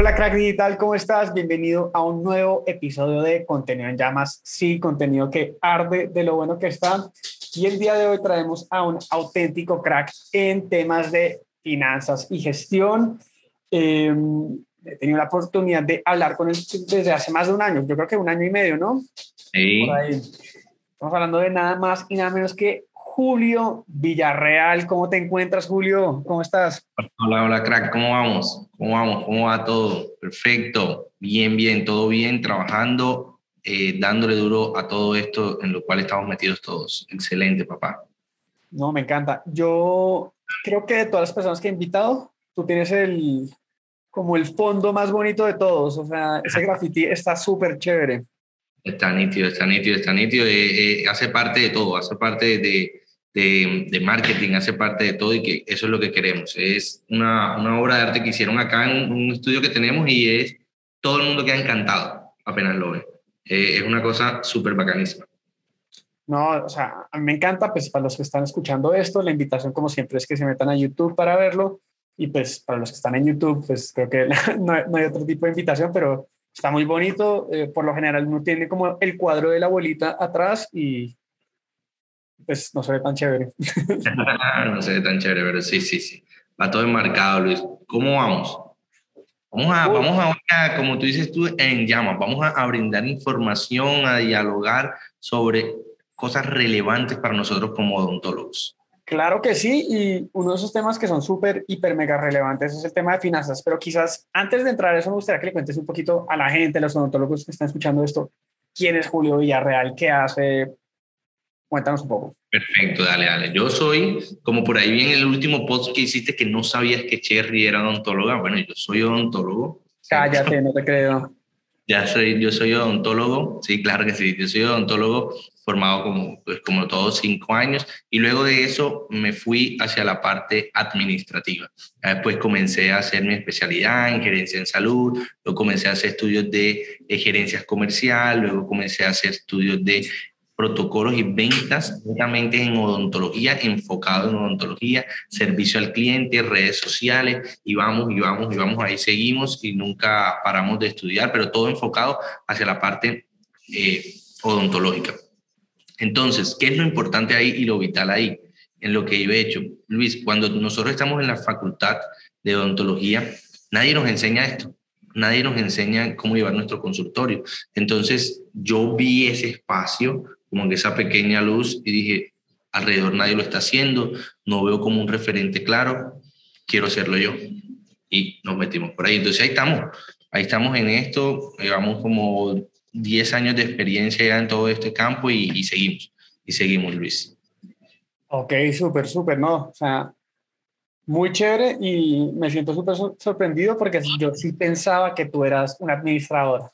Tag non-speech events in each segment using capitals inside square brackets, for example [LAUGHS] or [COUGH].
Hola crack digital, ¿cómo estás? Bienvenido a un nuevo episodio de Contenido en Llamas. Sí, contenido que arde de lo bueno que está. Y el día de hoy traemos a un auténtico crack en temas de finanzas y gestión. Eh, he tenido la oportunidad de hablar con él desde hace más de un año, yo creo que un año y medio, ¿no? Sí. Estamos hablando de nada más y nada menos que Julio Villarreal. ¿Cómo te encuentras, Julio? ¿Cómo estás? Hola, hola, crack. ¿Cómo vamos? ¿Cómo vamos? ¿Cómo va todo? Perfecto. Bien, bien, todo bien, trabajando, eh, dándole duro a todo esto en lo cual estamos metidos todos. Excelente, papá. No, me encanta. Yo creo que de todas las personas que he invitado, tú tienes el como el fondo más bonito de todos. O sea, ese [LAUGHS] graffiti está súper chévere. Está nítido, está nítido, está nítido. Eh, eh, hace parte de todo, hace parte de, de, marketing, hace parte de todo y que eso es lo que queremos. Es una, una obra de arte que hicieron acá en un, estudio que tenemos y es todo el mundo queda encantado apenas lo ve. Eh, es una cosa súper bacanísima. No, o sea, a mí me encanta, pues para los que están escuchando esto, la invitación como siempre es que se metan a YouTube para verlo y pues para los que están en YouTube, pues creo que [LAUGHS] no, no hay otro tipo de invitación, pero está muy bonito. Eh, por lo general uno tiene como el cuadro de la abuelita atrás y pues no se ve tan chévere. [LAUGHS] no se ve tan chévere, pero sí, sí, sí. Va todo enmarcado, Luis. ¿Cómo vamos? Vamos a, vamos a, como tú dices tú, en llamas, vamos a, a brindar información, a dialogar sobre cosas relevantes para nosotros como odontólogos. Claro que sí, y uno de esos temas que son súper, hiper, mega relevantes es el tema de finanzas, pero quizás antes de entrar a eso me gustaría que le cuentes un poquito a la gente, a los odontólogos que están escuchando esto, quién es Julio Villarreal, qué hace, cuéntanos un poco. Perfecto, dale, dale. Yo soy, como por ahí vi en el último post que hiciste que no sabías que Cherry era odontóloga, bueno, yo soy odontólogo. Cállate, no te creo. Ya soy, yo soy odontólogo, sí, claro que sí, yo soy odontólogo formado como, pues, como todos cinco años y luego de eso me fui hacia la parte administrativa. Después comencé a hacer mi especialidad en gerencia en salud, luego comencé a hacer estudios de, de gerencia comercial, luego comencé a hacer estudios de protocolos y ventas netamente en odontología, enfocado en odontología, servicio al cliente, redes sociales, y vamos, y vamos, y vamos, ahí seguimos y nunca paramos de estudiar, pero todo enfocado hacia la parte eh, odontológica. Entonces, ¿qué es lo importante ahí y lo vital ahí? En lo que yo he hecho. Luis, cuando nosotros estamos en la facultad de odontología, nadie nos enseña esto nadie nos enseña cómo llevar nuestro consultorio. Entonces yo vi ese espacio como que esa pequeña luz y dije, alrededor nadie lo está haciendo, no veo como un referente claro, quiero hacerlo yo. Y nos metimos por ahí. Entonces ahí estamos, ahí estamos en esto, llevamos como 10 años de experiencia ya en todo este campo y, y seguimos, y seguimos, Luis. Ok, súper, súper, ¿no? O sea, muy chévere y me siento súper sorprendido porque yo sí pensaba que tú eras un administrador.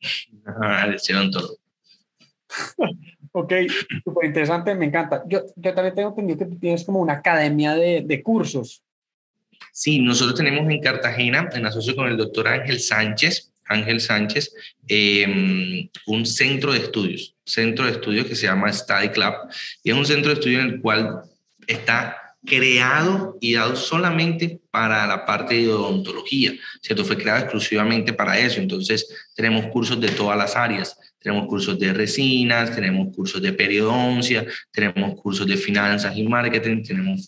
[LAUGHS] Ah, todo. [LAUGHS] ok, súper interesante, me encanta. Yo, yo también tengo entendido que tú tienes como una academia de, de cursos. Sí, nosotros tenemos en Cartagena, en asocio con el doctor Ángel Sánchez, Ángel Sánchez, eh, un centro de estudios, centro de estudios que se llama Study Club, y es un centro de estudios en el cual está creado y dado solamente para la parte de odontología, ¿cierto? Fue creado exclusivamente para eso, entonces tenemos cursos de todas las áreas, tenemos cursos de resinas, tenemos cursos de periodoncia, tenemos cursos de finanzas y marketing, tenemos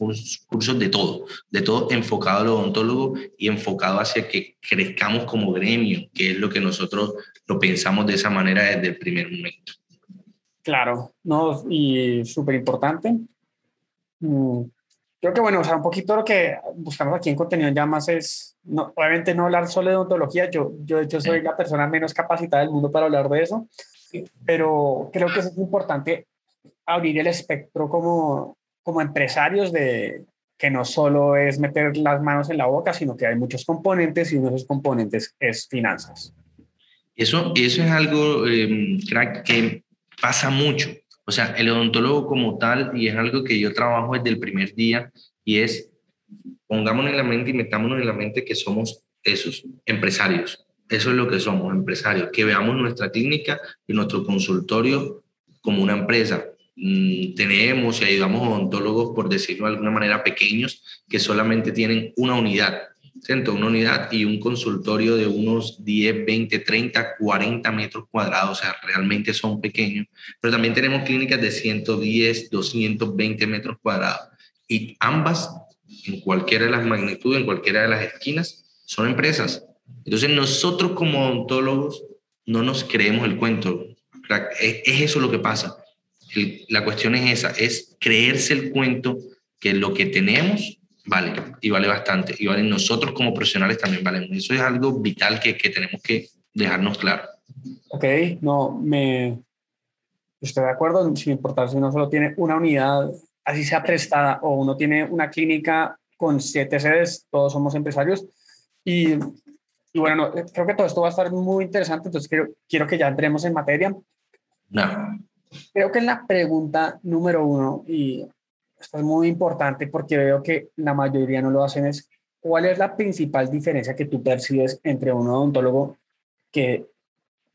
cursos de todo, de todo enfocado al odontólogo y enfocado hacia que crezcamos como gremio, que es lo que nosotros lo pensamos de esa manera desde el primer momento. Claro, no, y súper importante. Mm, creo que bueno, o sea, un poquito lo que buscamos aquí en contenido ya más es, no, obviamente no hablar solo de odontología, yo, yo de hecho soy la persona menos capacitada del mundo para hablar de eso, pero creo que es importante abrir el espectro como, como empresarios de que no solo es meter las manos en la boca, sino que hay muchos componentes y uno de esos componentes es finanzas. Eso, eso es algo, eh, crack, que pasa mucho. O sea, el odontólogo como tal, y es algo que yo trabajo desde el primer día, y es, pongámonos en la mente y metámonos en la mente que somos esos, empresarios. Eso es lo que somos, empresarios, que veamos nuestra clínica y nuestro consultorio como una empresa. Mm, tenemos y ayudamos odontólogos, por decirlo de alguna manera, pequeños, que solamente tienen una unidad ¿cierto? Una unidad y un consultorio de unos 10, 20, 30, 40 metros cuadrados, o sea, realmente son pequeños, pero también tenemos clínicas de 110, 220 metros cuadrados y ambas, en cualquiera de las magnitudes, en cualquiera de las esquinas, son empresas. Entonces nosotros como odontólogos no nos creemos el cuento. Es, eso lo que pasa. la cuestión es esa, es creerse el cuento que lo que tenemos vale y vale bastante y vale nosotros como profesionales también valemos. Eso es algo vital que, que tenemos que dejarnos claro. Ok, no, me estoy de acuerdo, sin importar si uno solo tiene una unidad, así sea prestada, o uno tiene una clínica con siete sedes, todos somos empresarios. Y, y bueno, creo que todo esto va a estar muy interesante, entonces quiero, quiero que ya entremos en materia. No. Creo que la pregunta número uno, y esto es muy importante porque veo que la mayoría no lo hacen, es cuál es la principal diferencia que tú percibes entre un odontólogo que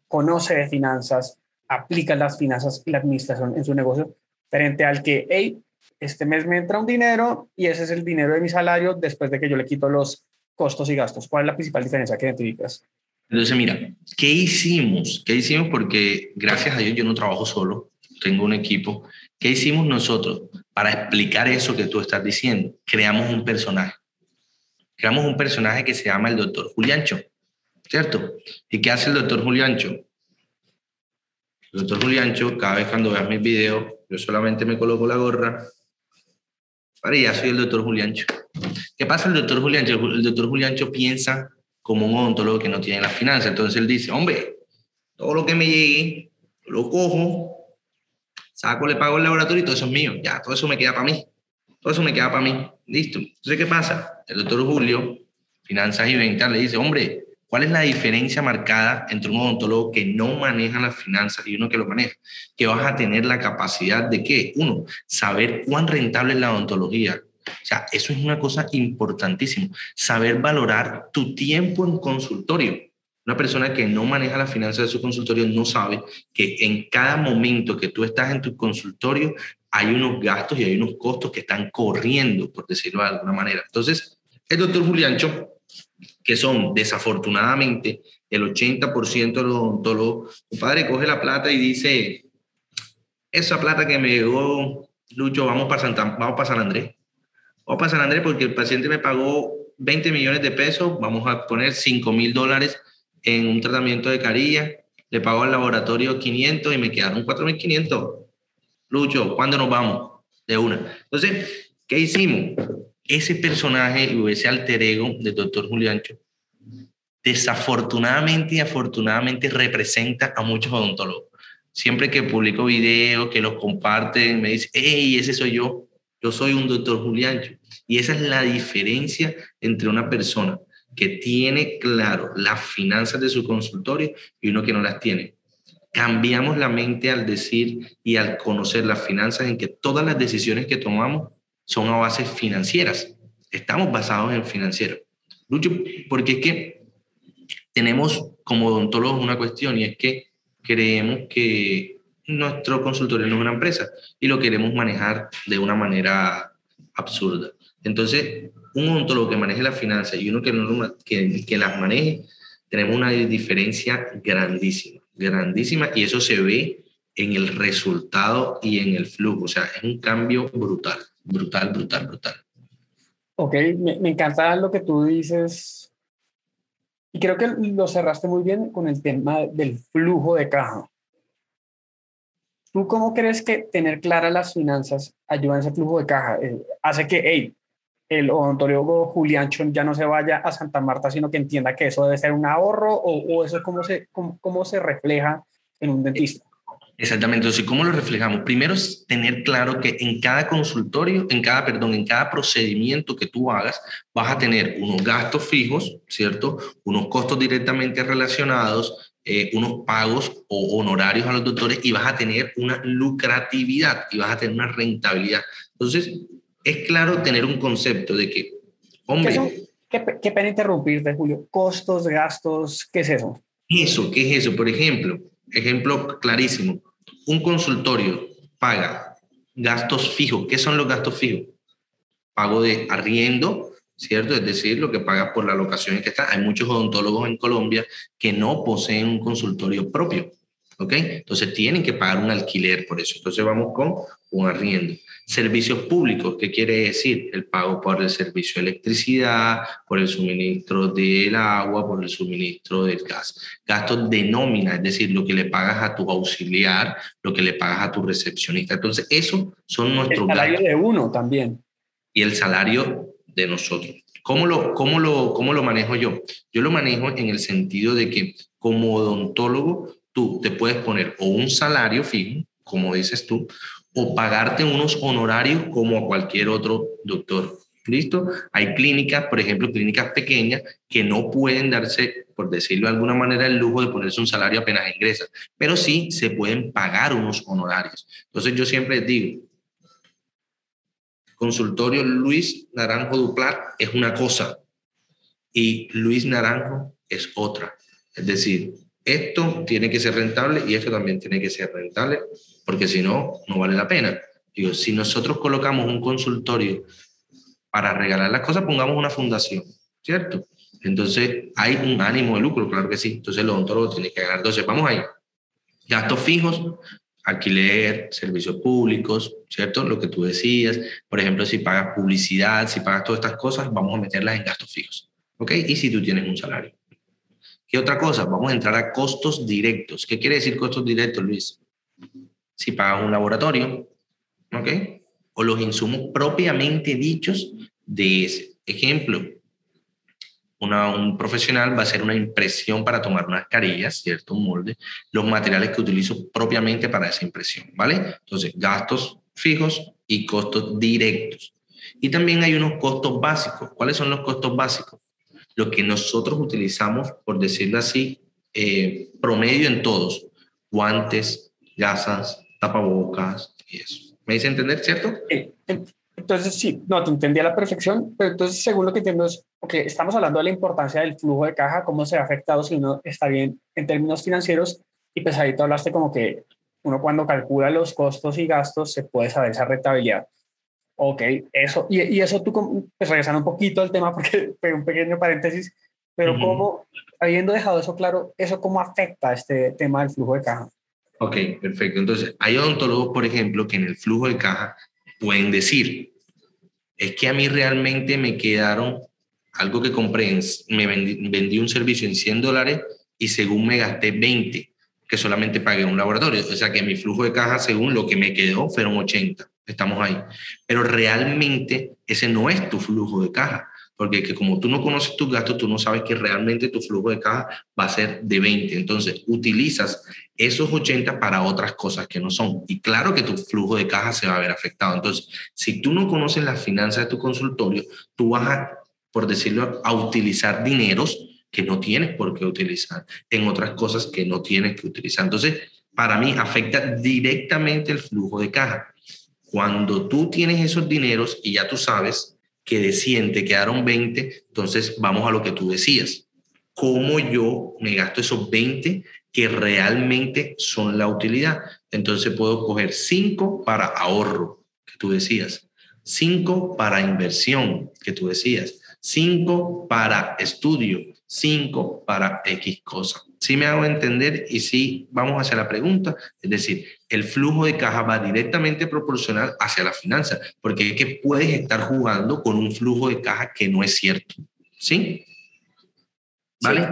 conoce de finanzas, aplica las finanzas y la administración en su negocio, frente al que, hey, este mes me entra un dinero y ese es el dinero de mi salario después de que yo le quito los costos y gastos. ¿Cuál es la principal diferencia que identificas? Entonces, mira, ¿qué hicimos? ¿Qué hicimos? Porque gracias a Dios yo no trabajo solo, tengo un equipo. ¿Qué hicimos nosotros? para explicar eso que tú estás diciendo. Creamos un personaje. Creamos un personaje que se llama el doctor Juliancho, ¿cierto? ¿Y qué hace el doctor Juliancho? El doctor Juliancho, cada vez cuando veas mis videos, yo solamente me coloco la gorra. Para ya soy el doctor Juliancho. ¿Qué pasa el doctor Juliancho? El doctor Juliancho piensa como un odontólogo que no tiene las finanzas. Entonces él dice, hombre, todo lo que me llegue, lo cojo, saco, le pago el laboratorio y todo eso es mío. Ya, todo eso me queda para mí. Todo eso me queda para mí. Listo. Entonces, ¿qué pasa? El doctor Julio, Finanzas y Ventas, le dice, hombre, ¿cuál es la diferencia marcada entre un odontólogo que no maneja las finanzas y uno que lo maneja? Que vas a tener la capacidad de qué? Uno, saber cuán rentable es la odontología. O sea, eso es una cosa importantísima. Saber valorar tu tiempo en consultorio una persona que no maneja las finanzas de su consultorio no sabe que en cada momento que tú estás en tu consultorio hay unos gastos y hay unos costos que están corriendo, por decirlo de alguna manera. Entonces, el doctor Juliancho, que son desafortunadamente el 80% de los odontólogos, su padre coge la plata y dice, esa plata que me llegó, Lucho, vamos para, Santa, vamos para San Andrés. Vamos para San Andrés porque el paciente me pagó 20 millones de pesos, vamos a poner 5 mil dólares en un tratamiento de carilla, le pago al laboratorio 500 y me quedaron 4.500. Lucho, ¿cuándo nos vamos? De una. Entonces, ¿qué hicimos? Ese personaje o ese alter ego del doctor Juliancho, desafortunadamente y afortunadamente representa a muchos odontólogos. Siempre que publico videos, que los comparten, me dice, hey, ese soy yo, yo soy un doctor Juliancho. Y esa es la diferencia entre una persona que tiene claro las finanzas de su consultorio y uno que no las tiene. Cambiamos la mente al decir y al conocer las finanzas en que todas las decisiones que tomamos son a bases financieras. Estamos basados en financiero. Lucho, porque es que tenemos como odontólogos una cuestión y es que creemos que nuestro consultorio no es una empresa y lo queremos manejar de una manera absurda. Entonces, un odontólogo que maneje las finanzas y uno que, las maneje, tenemos una diferencia grandísima, grandísima, y eso se ve en el resultado y en el flujo. O sea, es un cambio brutal, brutal, brutal, brutal. Ok, me, me encanta lo que tú dices. Y creo que lo cerraste muy bien con el tema del flujo de caja. ¿Tú cómo crees que tener claras las finanzas ayuda en ese flujo de caja? Eh, hace que, hey, el odontólogo Juliancho ya no se vaya a Santa Marta, sino que entienda que eso debe ser un ahorro o, eso es cómo se, cómo, se refleja en un dentista. Exactamente, entonces, ¿cómo lo reflejamos? Primero es tener claro que en cada consultorio, en cada, perdón, en cada procedimiento que tú hagas, vas a tener unos gastos fijos, ¿cierto? Unos costos directamente relacionados, eh, unos pagos o honorarios a los doctores y vas a tener una lucratividad y vas a tener una rentabilidad. Entonces, es claro tener un concepto de que, hombre... ¿Qué, qué, pena interrumpirte, Julio. Costos, gastos, ¿qué es eso? Eso, ¿qué es eso? Por ejemplo, ejemplo clarísimo. Un consultorio paga gastos fijos. ¿Qué son los gastos fijos? Pago de arriendo, ¿cierto? Es decir, lo que pagas por la locación que está. Hay muchos odontólogos en Colombia que no poseen un consultorio propio, ¿ok? Entonces tienen que pagar un alquiler por eso. Entonces vamos con un arriendo. Servicios públicos, ¿qué quiere decir? El pago por el servicio de electricidad, por el suministro del agua, por el suministro del gas. Gastos de nómina, es decir, lo que le pagas a tu auxiliar, lo que le pagas a tu recepcionista. Entonces, eso son nuestros El salario de uno también. Y el salario de nosotros. ¿Cómo lo, cómo, lo, ¿Cómo lo manejo yo? Yo lo manejo en el sentido de que como odontólogo tú te puedes poner o un salario fijo, como dices tú, o pagarte unos honorarios como a cualquier otro doctor. ¿Listo? Hay clínicas, por ejemplo, clínicas pequeñas que no pueden darse, por decirlo de alguna manera, el lujo de ponerse un salario apenas ingresa, pero sí se pueden pagar unos honorarios. Entonces yo siempre digo, consultorio Luis Naranjo Duplar es una cosa y Luis Naranjo es otra. Es decir, esto tiene que ser rentable y esto también tiene que ser rentable porque si no, no vale la pena. Digo, si nosotros colocamos un consultorio para regalar las cosas, pongamos una fundación, ¿cierto? Entonces, hay un ánimo de lucro, claro que sí. Entonces, el odontólogo tiene que ganar. Entonces, vamos ahí. Gastos fijos, alquiler, servicios públicos, ¿cierto? Lo que tú decías. Por ejemplo, si pagas publicidad, si pagas todas estas cosas, vamos a meterlas en gastos fijos, ¿ok? Y si tú tienes un salario. ¿Qué otra cosa? Vamos a entrar a costos directos. ¿Qué quiere decir costos directos, Luis? Si pagas un laboratorio, ¿ok? O los insumos propiamente dichos de ese. Ejemplo, un profesional va a hacer una impresión para tomar unas carillas, ¿cierto? Un molde, los materiales que utilizo propiamente para esa impresión, ¿vale? Entonces, gastos fijos y costos directos. Y también hay unos costos básicos. ¿Cuáles son los costos básicos? Lo que nosotros utilizamos, por decirlo así, eh, promedio en todos. Guantes, gasas, tapabocas y eso. ¿Me dice entender, cierto? Entonces, sí, no, te entendí a la perfección, pero entonces, según lo que entiendo es, ok, estamos hablando de la importancia del flujo de caja, cómo se ha afectado si uno está bien en términos financieros, y pues ahí tú hablaste como que uno cuando calcula los costos y gastos se puede saber esa rentabilidad. Ok, eso, y, y eso tú, pues regresando un poquito al tema, [LAUGHS] porque fue un pequeño paréntesis, pero cómo, habiendo dejado eso claro, ¿eso cómo afecta este tema del flujo de caja? Ok, perfecto. Entonces, hay odontólogos, por ejemplo, que en el flujo de caja pueden decir, es que a mí realmente me quedaron algo que compré, me vendí, un servicio en 100 dólares y según me gasté 20, que solamente pagué un laboratorio. O sea que mi flujo de caja, según lo que me quedó, fueron 80. Estamos ahí. Pero realmente ese no es tu flujo de caja porque que como tú no conoces tus gastos, tú no sabes que realmente tu flujo de caja va a ser de 20. Entonces, utilizas esos 80 para otras cosas que no son. Y claro que tu flujo de caja se va a ver afectado. Entonces, si tú no conoces las finanzas de tu consultorio, tú vas a, por decirlo, a utilizar dineros que no tienes por qué utilizar en otras cosas que no tienes que utilizar. Entonces, para mí afecta directamente el flujo de caja. Cuando tú tienes esos dineros y ya tú sabes que de 100 te quedaron 20, entonces vamos a lo que tú decías. ¿Cómo yo me gasto esos 20 que realmente son la utilidad? Entonces puedo coger 5 para ahorro, que tú decías, 5 para inversión, que tú decías, 5 para estudio, 5 para X cosa. Sí me hago entender y sí vamos hacia la pregunta, es decir, el flujo de caja va directamente proporcional hacia la finanza, porque es que puedes estar jugando con un flujo de caja que no es cierto. ¿Sí? ¿Vale?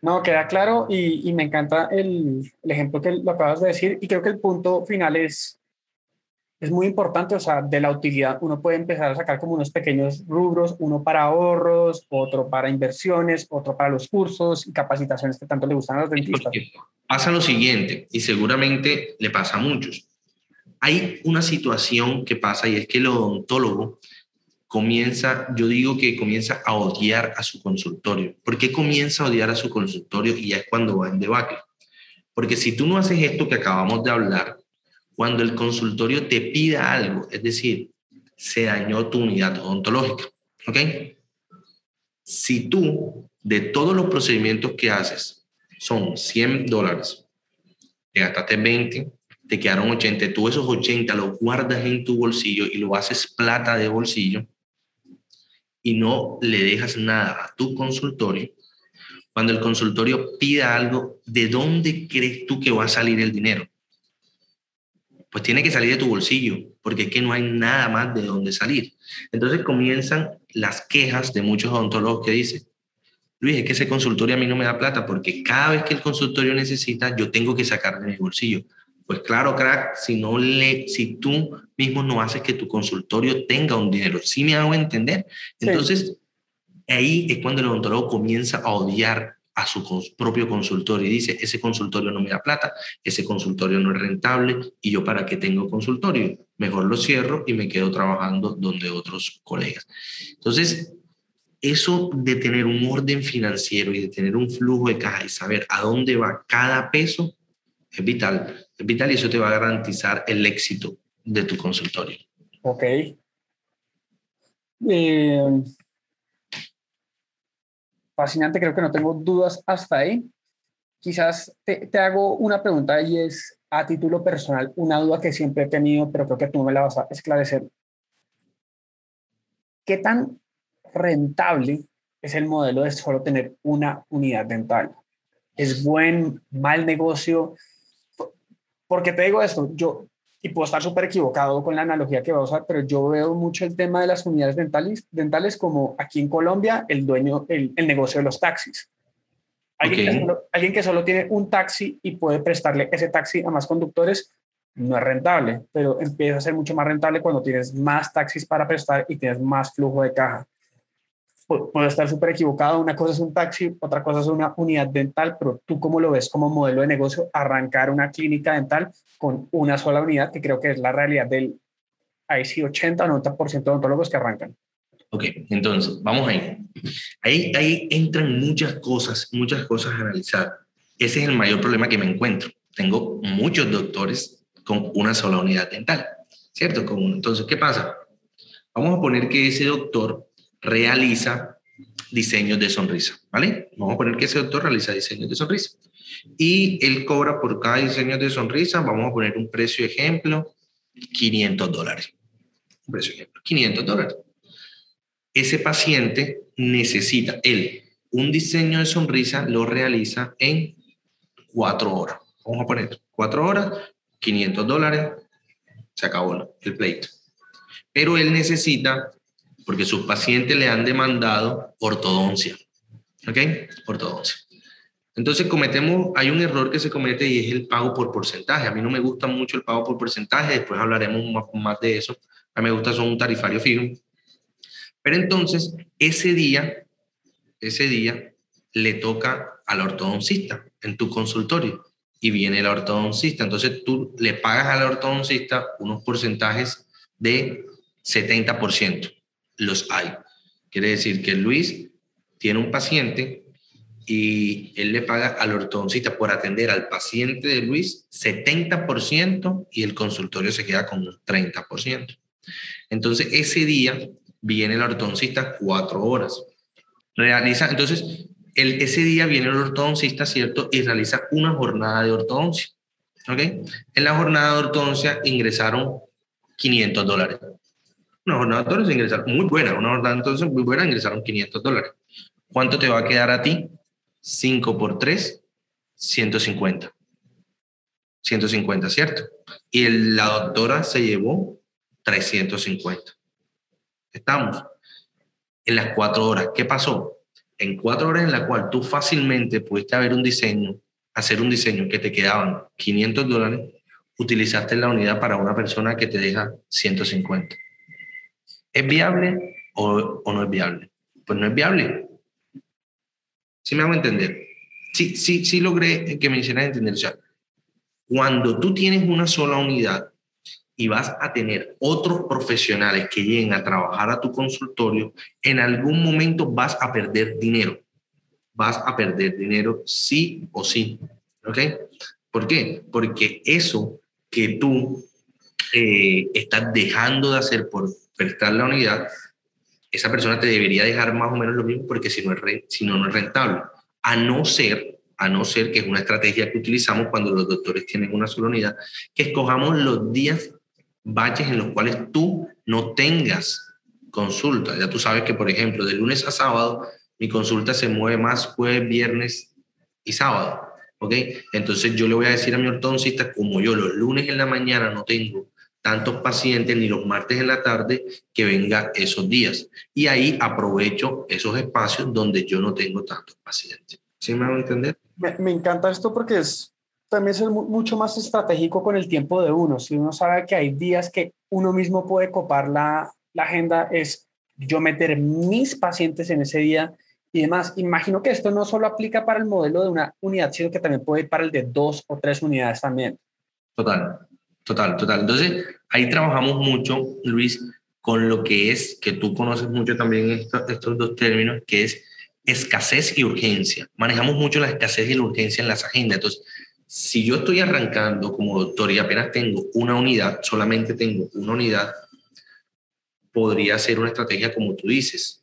no, queda claro y, me encanta el, el, ejemplo que lo acabas de decir y creo que el punto final es es muy importante, o sea, de la utilidad uno puede empezar a sacar como unos pequeños rubros, uno para ahorros, otro para inversiones, otro para los cursos y capacitaciones que tanto le gustan a los dentistas. Pasa lo siguiente, y seguramente le pasa a muchos. Hay una situación que pasa y es que el odontólogo comienza, yo digo que comienza a odiar a su consultorio. ¿Por qué comienza a odiar a su consultorio y ya es cuando va en debacle? Porque si tú no haces esto que acabamos de hablar, cuando el consultorio te pida algo, es decir, se dañó tu unidad odontológica. ¿Ok? Si tú, de todos los procedimientos que haces, son 100 dólares, te gastaste 20, te quedaron 80, tú esos 80 los guardas en tu bolsillo y lo haces plata de bolsillo, y no le dejas nada a tu consultorio, cuando el consultorio pida algo, ¿de dónde crees tú que va a salir el dinero? Pues tiene que salir de tu bolsillo, porque es que no hay nada más de dónde salir. Entonces comienzan las quejas de muchos odontólogos que dicen, Luis, es que ese consultorio a mí no me da plata porque cada vez que el consultorio necesita, yo tengo que sacar de mi bolsillo. Pues claro, crack, si, no le, si tú mismo no haces que tu consultorio tenga un dinero, ¿sí me hago entender? Entonces, ahí es cuando el odontólogo comienza a odiar a su propio consultorio y dice, ese consultorio no me da plata, ese consultorio no es rentable y yo para qué tengo consultorio, mejor lo cierro y me quedo trabajando donde otros colegas. Entonces, eso de tener un orden financiero y de tener un flujo de caja y saber a dónde va cada peso es vital, es vital y eso te va a garantizar el éxito de tu consultorio. Ok. Eh, fascinante, creo que no tengo dudas hasta ahí. Quizás te, te, hago una pregunta y es a título personal, una duda que siempre he tenido, pero creo que tú me la vas a esclarecer. ¿Qué tan rentable es el modelo de solo tener una unidad dental? ¿Es buen, mal negocio? Porque te digo esto, yo y puedo estar súper equivocado con la analogía que voy a usar, pero yo veo mucho el tema de las unidades dentales, dentales como aquí en Colombia el dueño, el, el negocio de los taxis. Alguien, que solo, alguien que solo tiene un taxi y puede prestarle ese taxi a más conductores, no es rentable, pero empieza a ser mucho más rentable cuando tienes más taxis para prestar y tienes más flujo de caja puedo estar súper equivocado, una cosa es un taxi, otra cosa es una unidad dental, pero tú cómo lo ves como modelo de negocio, arrancar una clínica dental con una sola unidad, que creo que es la realidad del, ahí sí, 80 o 90% de odontólogos que arrancan. Ok, entonces, vamos ahí. Ahí, ahí entran muchas cosas, muchas cosas a analizar. Ese es el mayor problema que me encuentro. Tengo muchos doctores con una sola unidad dental, ¿cierto? Entonces, ¿qué pasa? Vamos a poner que ese doctor realiza diseños de sonrisa, ¿vale? Vamos a poner que ese doctor realiza diseños de sonrisa. Y él cobra por cada diseño de sonrisa, vamos a poner un precio ejemplo, 500 dólares. Un precio ejemplo, 500 dólares. Ese paciente necesita, él, un diseño de sonrisa lo realiza en cuatro horas. Vamos a poner cuatro horas, 500 dólares, se acabó el pleito. Pero él necesita porque sus pacientes le han demandado ortodoncia. ¿Ok? Ortodoncia. Entonces cometemos, hay un error que se comete y es el pago por porcentaje. A mí no me gusta mucho el pago por porcentaje, después hablaremos más, de eso. A mí me gusta son un tarifario fijo. Pero entonces, ese día, ese día le toca al ortodoncista en tu consultorio y viene el ortodoncista. Entonces tú le pagas al ortodoncista unos porcentajes de 70% los hay. Quiere decir que Luis tiene un paciente y él le paga al ortodoncista por atender al paciente de Luis 70% y el consultorio se queda con un 30%. Entonces, ese día viene el ortodoncista cuatro horas. Realiza, entonces, el, ese día viene el ortodoncista, ¿cierto? Y realiza una jornada de ortodoncia. ¿Ok? En la jornada de ortodoncia ingresaron 500 dólares. Una jornada dólares ingresaron, muy buena, una jornada entonces muy buena, ingresaron 500 dólares. ¿Cuánto te va a quedar a ti? 5 por 3, 150. 150, ¿cierto? Y la doctora se llevó 350. Estamos en las cuatro horas. ¿Qué pasó? En cuatro horas en la cual tú fácilmente pudiste haber un diseño, hacer un diseño que te quedaban 500 dólares, utilizaste la unidad para una persona que te deja 150. ¿Es viable o, no es viable? Pues no es viable. ¿Sí me hago entender? Sí, sí, sí logré que me hicieran entender. O sea, cuando tú tienes una sola unidad y vas a tener otros profesionales que lleguen a trabajar a tu consultorio, en algún momento vas a perder dinero. Vas a perder dinero sí o sí. ¿Ok? ¿Por qué? Porque eso que tú eh, estás dejando de hacer por prestar la unidad, esa persona te debería dejar más o menos lo mismo porque si no, es, si no, no es rentable. A no ser, a no ser que es una estrategia que utilizamos cuando los doctores tienen una sola unidad, que escojamos los días baches en los cuales tú no tengas consulta. Ya tú sabes que, por ejemplo, de lunes a sábado, mi consulta se mueve más jueves, viernes y sábado. ¿Ok? Entonces yo le voy a decir a mi ortodoncista, como yo los lunes en la mañana no tengo tantos pacientes ni los martes en la tarde, que venga esos días. Y ahí aprovecho esos espacios donde yo no tengo tantos pacientes. ¿Sí me van a entender? Me, me encanta esto porque es también es mucho más estratégico con el tiempo de uno. Si uno sabe que hay días que uno mismo puede copar la, la agenda, es yo meter mis pacientes en ese día y demás. Imagino que esto no solo aplica para el modelo de una unidad, sino que también puede ir para el de dos o tres unidades también. Total, total, total. Entonces, ahí trabajamos mucho, Luis, con lo que es, que tú conoces mucho también estos, dos términos, que es escasez y urgencia. Manejamos mucho la escasez y la urgencia en las agendas. Entonces, si yo estoy arrancando como doctor y apenas tengo una unidad, solamente tengo una unidad, podría ser una estrategia como tú dices.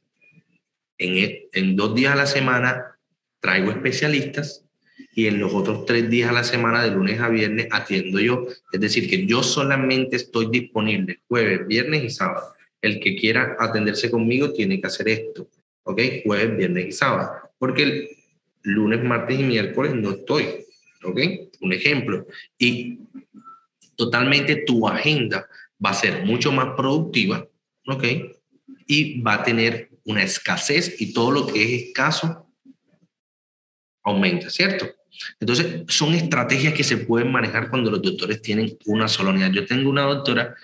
En, e, en dos días a la semana traigo especialistas y en los otros tres días a la semana, de lunes a viernes, atiendo yo. Es decir, que yo solamente estoy disponible jueves, viernes y sábado. El que quiera atenderse conmigo tiene que hacer esto, ¿ok? Jueves, viernes y sábado. Porque lunes, martes y miércoles no estoy. ¿ok? Un ejemplo. Y totalmente tu agenda va a ser mucho más productiva, ¿ok? Y va a tener una escasez y todo lo que es escaso aumenta, ¿cierto? Entonces, son estrategias que se pueden manejar cuando los doctores tienen una sola unidad. Yo tengo una doctora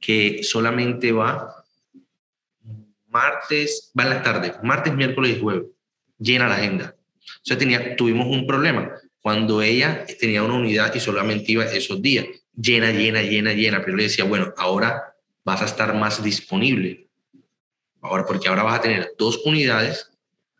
que solamente va martes, va en la tarde, martes, miércoles y jueves, llena la agenda. Sea, tenía, tuvimos un problema cuando ella tenía una unidad y solamente iba esos días, llena, llena, llena, llena, pero le decía, bueno, ahora vas a estar más disponible, ahora porque ahora vas a tener dos unidades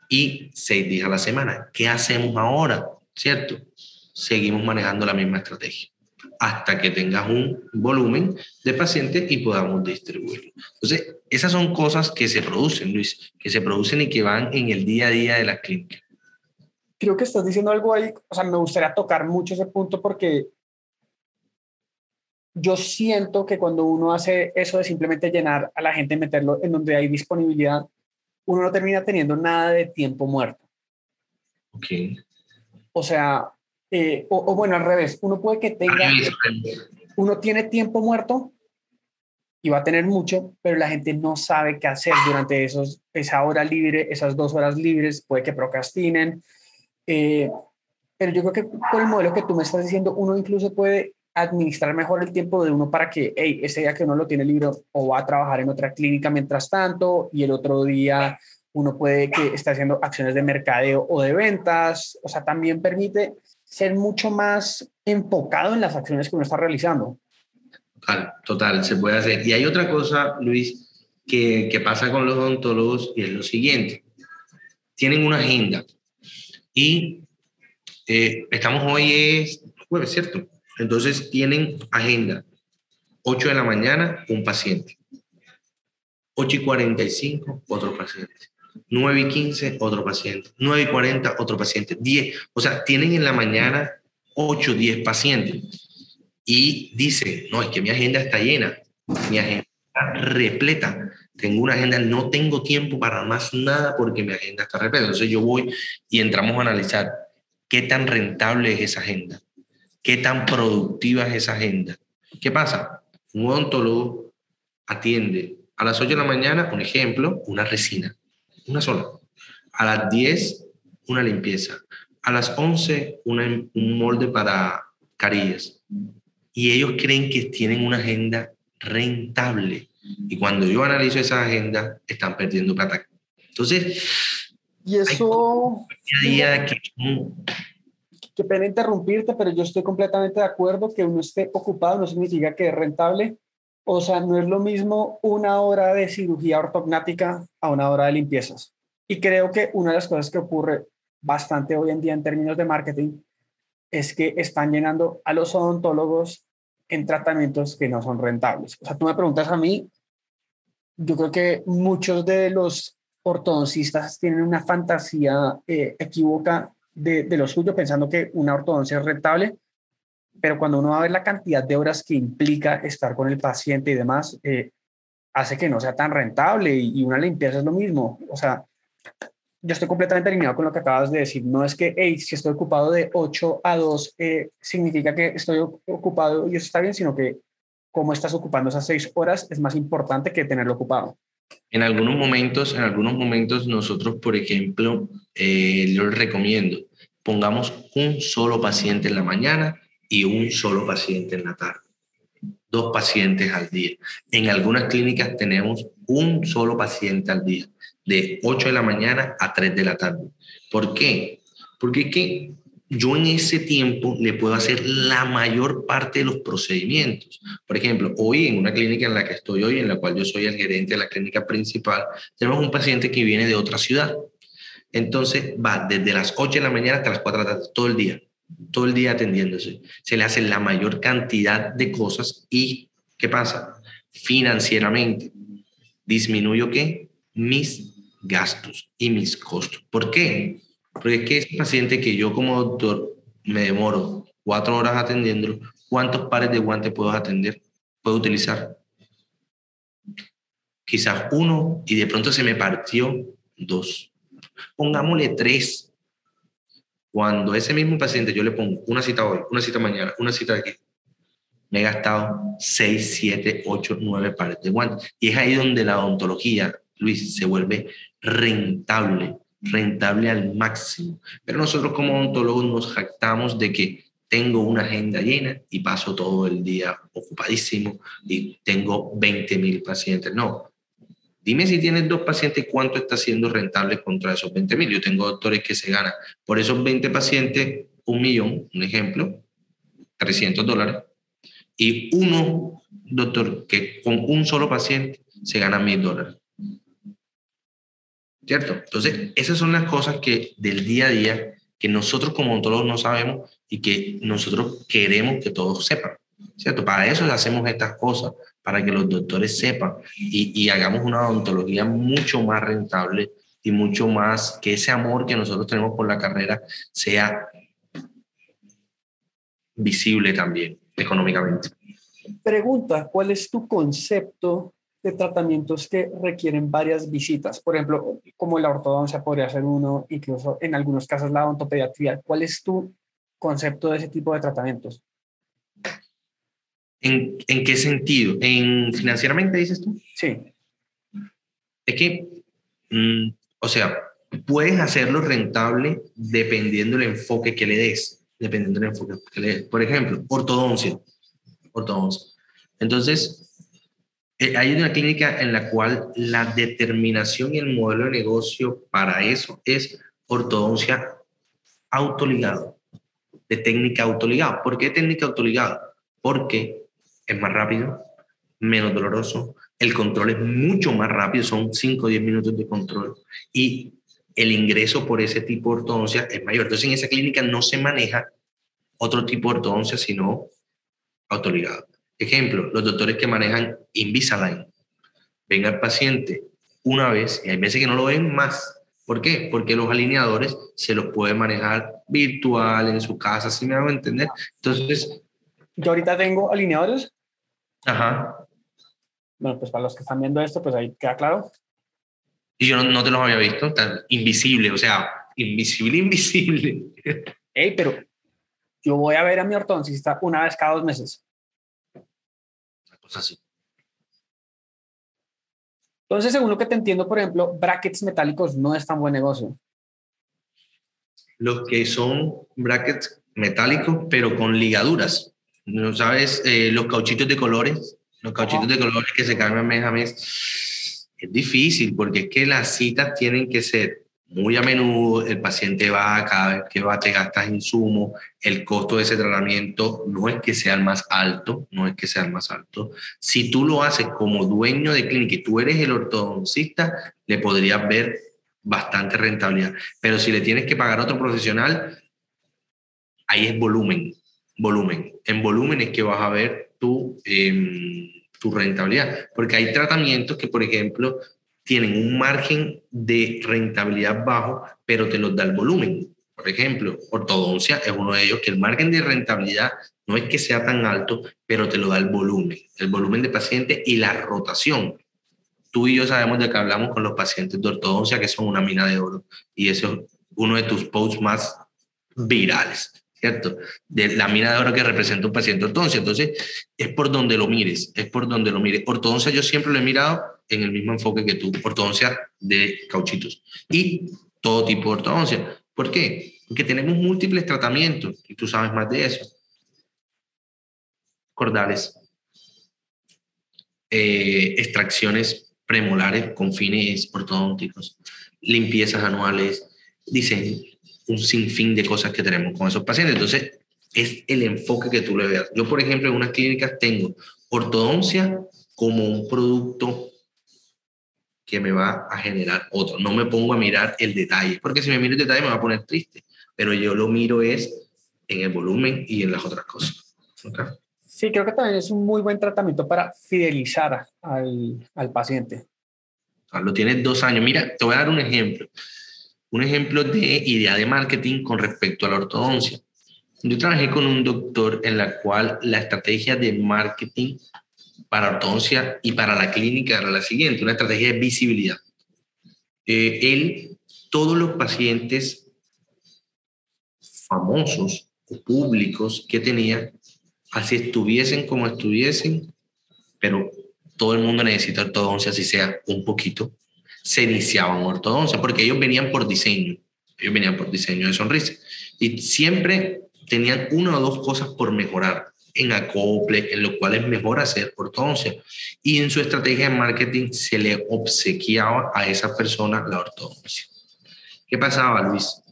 y seis días a la semana. ¿Qué hacemos ahora? ¿Cierto? Seguimos manejando la misma estrategia hasta que tengas un volumen de pacientes y podamos distribuirlo. Entonces, esas son cosas que se producen, Luis, que se producen y que van en el día a día de la clínica creo que estás diciendo algo ahí, o sea, me gustaría tocar mucho ese punto porque yo siento que cuando uno hace eso de simplemente llenar a la gente, meterlo en donde hay disponibilidad, uno no termina teniendo nada de tiempo muerto. Ok. O sea, eh, o, bueno, al revés, uno puede que tenga, uno tiene tiempo muerto y va a tener mucho, pero la gente no sabe qué hacer durante esos, esa hora libre, esas dos horas libres, puede que procrastinen, eh, pero yo creo que con el modelo que tú me estás diciendo, uno incluso puede administrar mejor el tiempo de uno para que, hey, ese día que uno lo tiene libre o va a trabajar en otra clínica mientras tanto y el otro día uno puede que esté haciendo acciones de mercadeo o de ventas, o sea, también permite ser mucho más enfocado en las acciones que uno está realizando. Total, total, se puede hacer. Y hay otra cosa, Luis, que, que pasa con los odontólogos y es lo siguiente. Tienen una agenda, y eh, estamos hoy es jueves, ¿cierto? Entonces tienen agenda. 8 de la mañana, un paciente. 8 y 45, otro paciente. 9 y 15, otro paciente. 9 y 40, otro paciente. 10. O sea, tienen en la mañana 8, 10 pacientes. Y dicen, no, es que mi agenda está llena. Mi agenda está repleta tengo una agenda, no tengo tiempo para más nada porque mi agenda está repleta. Entonces yo voy y entramos a analizar qué tan rentable es esa agenda, qué tan productiva es esa agenda. ¿Qué pasa? Un odontólogo atiende a las 8 de la mañana, un ejemplo, una resina, una sola. A las 10, una limpieza. A las 11, un molde para carillas. Y ellos creen que tienen una agenda rentable y cuando yo analizo esa agenda, están perdiendo plata. Entonces, y eso... Qué pena interrumpirte, pero yo estoy completamente de acuerdo que uno esté ocupado no significa que es rentable. O sea, no es lo mismo una hora de cirugía ortognática a una hora de limpiezas. Y creo que una de las cosas que ocurre bastante hoy en día en términos de marketing es que están llenando a los odontólogos en tratamientos que no son rentables. O sea, tú me preguntas a mí, yo creo que muchos de los ortodoncistas tienen una fantasía eh, equívoca de, de, lo suyo, pensando que una ortodoncia es rentable, pero cuando uno va a ver la cantidad de horas que implica estar con el paciente y demás, eh, hace que no sea tan rentable y, una limpieza es lo mismo. O sea, yo estoy completamente alineado con lo que acabas de decir. No es que, hey, si estoy ocupado de 8 a 2, eh, significa que estoy ocupado y eso está bien, sino que cómo estás ocupando esas 6 horas es más importante que tenerlo ocupado. En algunos momentos, en algunos momentos nosotros, por ejemplo, eh, yo les recomiendo, pongamos un solo paciente en la mañana y un solo paciente en la tarde. Dos pacientes al día. En algunas clínicas tenemos un solo paciente al día, de 8 de la mañana a 3 de la tarde. ¿Por qué? Porque es que yo en ese tiempo le puedo hacer la mayor parte de los procedimientos. Por ejemplo, hoy en una clínica en la que estoy hoy, en la cual yo soy el gerente de la clínica principal, tenemos un paciente que viene de otra ciudad. Entonces va desde las 8 de la mañana hasta las 4 de la tarde, todo el día, todo el día atendiéndose. Se le hace la mayor cantidad de cosas y ¿qué pasa? Financieramente, disminuyo qué? Mis gastos y mis costos. ¿Por qué? Porque es que ese paciente que yo como doctor me demoro cuatro horas atendiéndolo, ¿cuántos pares de guantes puedo atender? ¿Puedo utilizar? Quizás uno y de pronto se me partió dos. Pongámosle tres. Cuando ese mismo paciente yo le pongo una cita hoy, una cita mañana, una cita aquí, me he gastado seis, siete, ocho, nueve pares de guantes. Y es ahí donde la odontología, Luis, se vuelve rentable rentable al máximo. Pero nosotros como odontólogos nos jactamos de que tengo una agenda llena y paso todo el día ocupadísimo y tengo 20 mil pacientes. No. Dime si tienes dos pacientes, ¿cuánto está siendo rentable contra esos 20 mil? Yo tengo doctores que se ganan por esos 20 pacientes un millón, un ejemplo, 300 dólares. Y uno, doctor, que con un solo paciente se gana mil dólares. ¿cierto? Entonces, esas son las cosas que del día a día que nosotros como odontólogos no sabemos y que nosotros queremos que todos sepan, ¿cierto? Para eso hacemos estas cosas, para que los doctores sepan y, y hagamos una odontología mucho más rentable y mucho más que ese amor que nosotros tenemos por la carrera sea visible también económicamente. Pregunta, ¿cuál es tu concepto de tratamientos que requieren varias visitas. Por ejemplo, como la ortodoncia podría ser uno, incluso en algunos casos la odontopediatría. ¿Cuál es tu concepto de ese tipo de tratamientos? ¿En, en qué sentido? ¿En financieramente dices tú? Sí. Es que, mm, o sea, puedes hacerlo rentable dependiendo del enfoque que le des. Dependiendo del enfoque que le des. Por ejemplo, ortodoncia. Ortodoncia. Entonces, eh, hay una clínica en la cual la determinación y el modelo de negocio para eso es ortodoncia autoligado, de técnica autoligado. ¿Por qué técnica autoligado? Porque es más rápido, menos doloroso, el control es mucho más rápido, son 5 o 10 minutos de control y el ingreso por ese tipo de ortodoncia es mayor. Entonces en esa clínica no se maneja otro tipo de ortodoncia sino autoligado. Ejemplo, los doctores que manejan Invisalign. Ven al paciente una vez y hay veces que no lo ven más. ¿Por qué? Porque los alineadores se los puede manejar virtual en su casa, si me hago entender. Entonces... Yo ahorita tengo alineadores. Ajá. Bueno, pues para los que están viendo esto, pues ahí queda claro. Y yo no, te los había visto, tan invisible, o sea, invisible, [LAUGHS] invisible. Ey, pero yo voy a ver a mi ortodoncista una vez cada dos meses así. Entonces, según lo que te entiendo, por ejemplo, brackets metálicos no es tan buen negocio. Los que son brackets metálicos, pero con ligaduras. ¿No sabes? Eh, los cauchitos de colores, los cauchitos de colores que se cambian mes a mes. Es difícil porque es que las citas tienen que ser muy a menudo el paciente va, cada vez que va te gastas insumos, el costo de ese tratamiento no es que sea el más alto, no es que sea el más alto. Si tú lo haces como dueño de clínica y tú eres el ortodoncista, le podrías ver bastante rentabilidad. Pero si le tienes que pagar a otro profesional, ahí es volumen, volumen. En volumen es que vas a ver tu, em, tu rentabilidad. Porque hay tratamientos que, por ejemplo, tienen un margen de rentabilidad bajo, pero te los da el volumen. Por ejemplo, ortodoncia es uno de ellos que el margen de rentabilidad no es que sea tan alto, pero te lo da el volumen, el volumen de pacientes y la rotación. tú y yo sabemos de que hablamos con los pacientes de ortodoncia que son una mina de oro y eso es uno de tus posts más virales, De la mina de oro que representa un paciente ortodoncia. Entonces, es por donde lo mires, es por donde lo mires. Ortodoncia yo siempre lo he mirado en el mismo enfoque que tú, ortodoncia de cauchitos y todo tipo de ortodoncia. ¿Por qué? Porque tenemos múltiples tratamientos y tú sabes más de eso. Cordales, eh, extracciones premolares con fines ortodónticos, limpiezas anuales, dicen un sinfín de cosas que tenemos con esos pacientes. Entonces, es el enfoque que tú le veas. Yo, por ejemplo, en unas clínicas tengo ortodoncia como un producto que me va a generar otro. No me pongo a mirar el detalle, porque si me miro el detalle me va a poner triste, pero yo lo miro es en el volumen y en las otras cosas. Sí, creo que también es un muy buen tratamiento para fidelizar al, al paciente. Lo tienes dos años. Mira, te voy a dar un ejemplo. Un ejemplo de idea de marketing con respecto a la ortodoncia. Yo trabajé con un doctor en la cual la estrategia de marketing para ortodoncia y para la clínica era la siguiente, una estrategia de visibilidad. Eh, él, todos los pacientes famosos o públicos que tenía, así estuviesen como estuviesen, pero todo el mundo necesita ortodoncia, así sea un poquito, se iniciaban ortodoncia, porque ellos venían por diseño, ellos venían por diseño de sonrisa, y siempre tenían una o dos cosas por mejorar en acople, en lo cual es mejor hacer ortodoncia. Y en su estrategia de marketing se le obsequiaba a esa persona la ortodoncia. ¿Qué pasaba, Luis?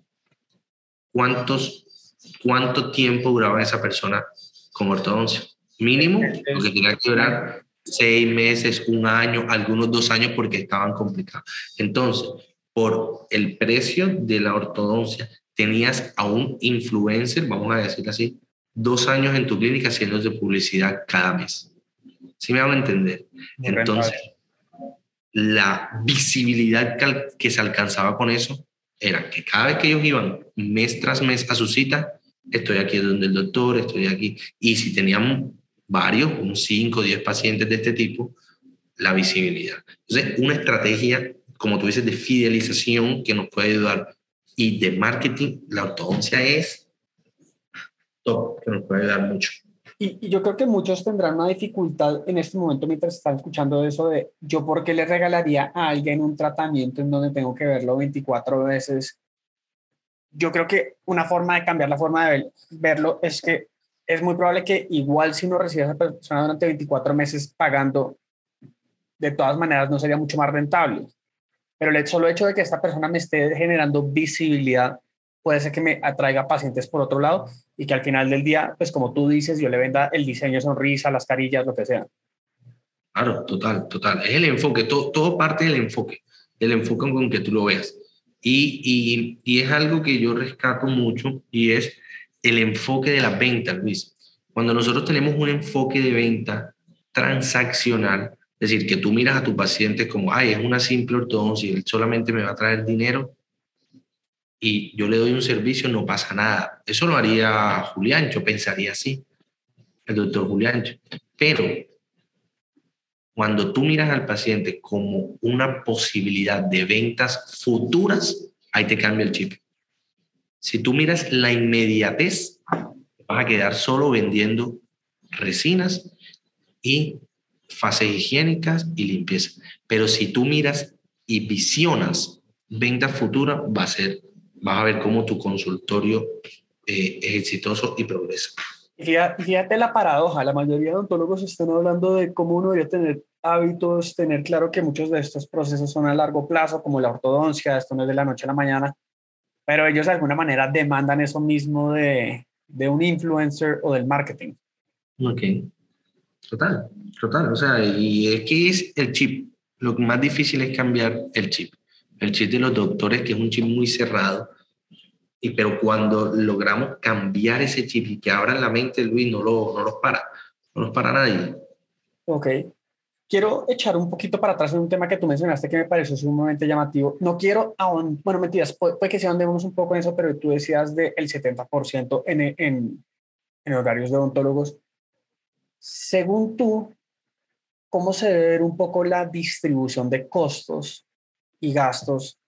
¿Cuántos, ¿Cuánto tiempo duraba esa persona con ortodoncia? Mínimo, porque tenía que durar seis meses, un año, algunos dos años porque estaban complicados. Entonces, por el precio de la ortodoncia, tenías a un influencer, vamos a decir así, dos años en tu clínica haciéndose publicidad cada mes. ¿Sí me van a entender? Entonces, la visibilidad que se alcanzaba con eso era que cada vez que ellos iban mes tras mes a su cita, estoy aquí donde el doctor, estoy aquí. Y si tenían varios, un 5 o 10 pacientes de este tipo, la visibilidad. Entonces, una estrategia, como tú dices, de fidelización que nos puede ayudar y de marketing, la ortodoncia es que nos puede dar mucho. Y, yo creo que muchos tendrán una dificultad en este momento mientras están escuchando eso de yo por qué le regalaría a alguien un tratamiento en donde tengo que verlo 24 veces. Yo creo que una forma de cambiar la forma de verlo es que es muy probable que igual si no recibe a esa persona durante 24 meses pagando, de todas maneras no sería mucho más rentable. Pero el solo hecho de que esta persona me esté generando visibilidad puede ser que me atraiga pacientes por otro lado y que al final del día, pues como tú dices, yo le venda el diseño, sonrisa, las carillas, lo que sea. Claro, total, total. Es el enfoque, todo, todo parte del enfoque, del enfoque con que tú lo veas. Y, y, y es algo que yo rescato mucho y es el enfoque de la venta, Luis. Cuando nosotros tenemos un enfoque de venta transaccional, es decir, que tú miras a tu paciente como, ay, es una simple ortodoncia él solamente me va a traer dinero, y yo le doy un servicio, no pasa nada. Eso lo haría Julián, yo pensaría así, el doctor Julián. Pero cuando tú miras al paciente como una posibilidad de ventas futuras, ahí te cambia el chip. Si tú miras la inmediatez, vas a quedar solo vendiendo resinas y fases higiénicas y limpieza. Pero si tú miras y visionas ventas futuras, va a ser vas a ver cómo tu consultorio eh, es exitoso y progresa. Fíjate la paradoja, la mayoría de odontólogos están hablando de cómo uno debería tener hábitos, tener claro que muchos de estos procesos son a largo plazo, como la ortodoncia, esto no es de la noche a la mañana, pero ellos de alguna manera demandan eso mismo de, de un influencer o del marketing. Ok, total, total, o sea, y es que es el chip, lo más difícil es cambiar el chip, el chip de los doctores, que es un chip muy cerrado, y, pero cuando logramos cambiar ese chip y que abran la mente, Luis, no, lo, no los para, no los para nadie. Ok. Quiero echar un poquito para atrás en un tema que tú mencionaste que me pareció sumamente llamativo. No quiero, aún, bueno, mentiras, puede, que se andemos un poco en eso, pero tú decías del 70% en, en, en horarios de odontólogos. Según tú, ¿cómo se debe ver un poco la distribución de costos y gastos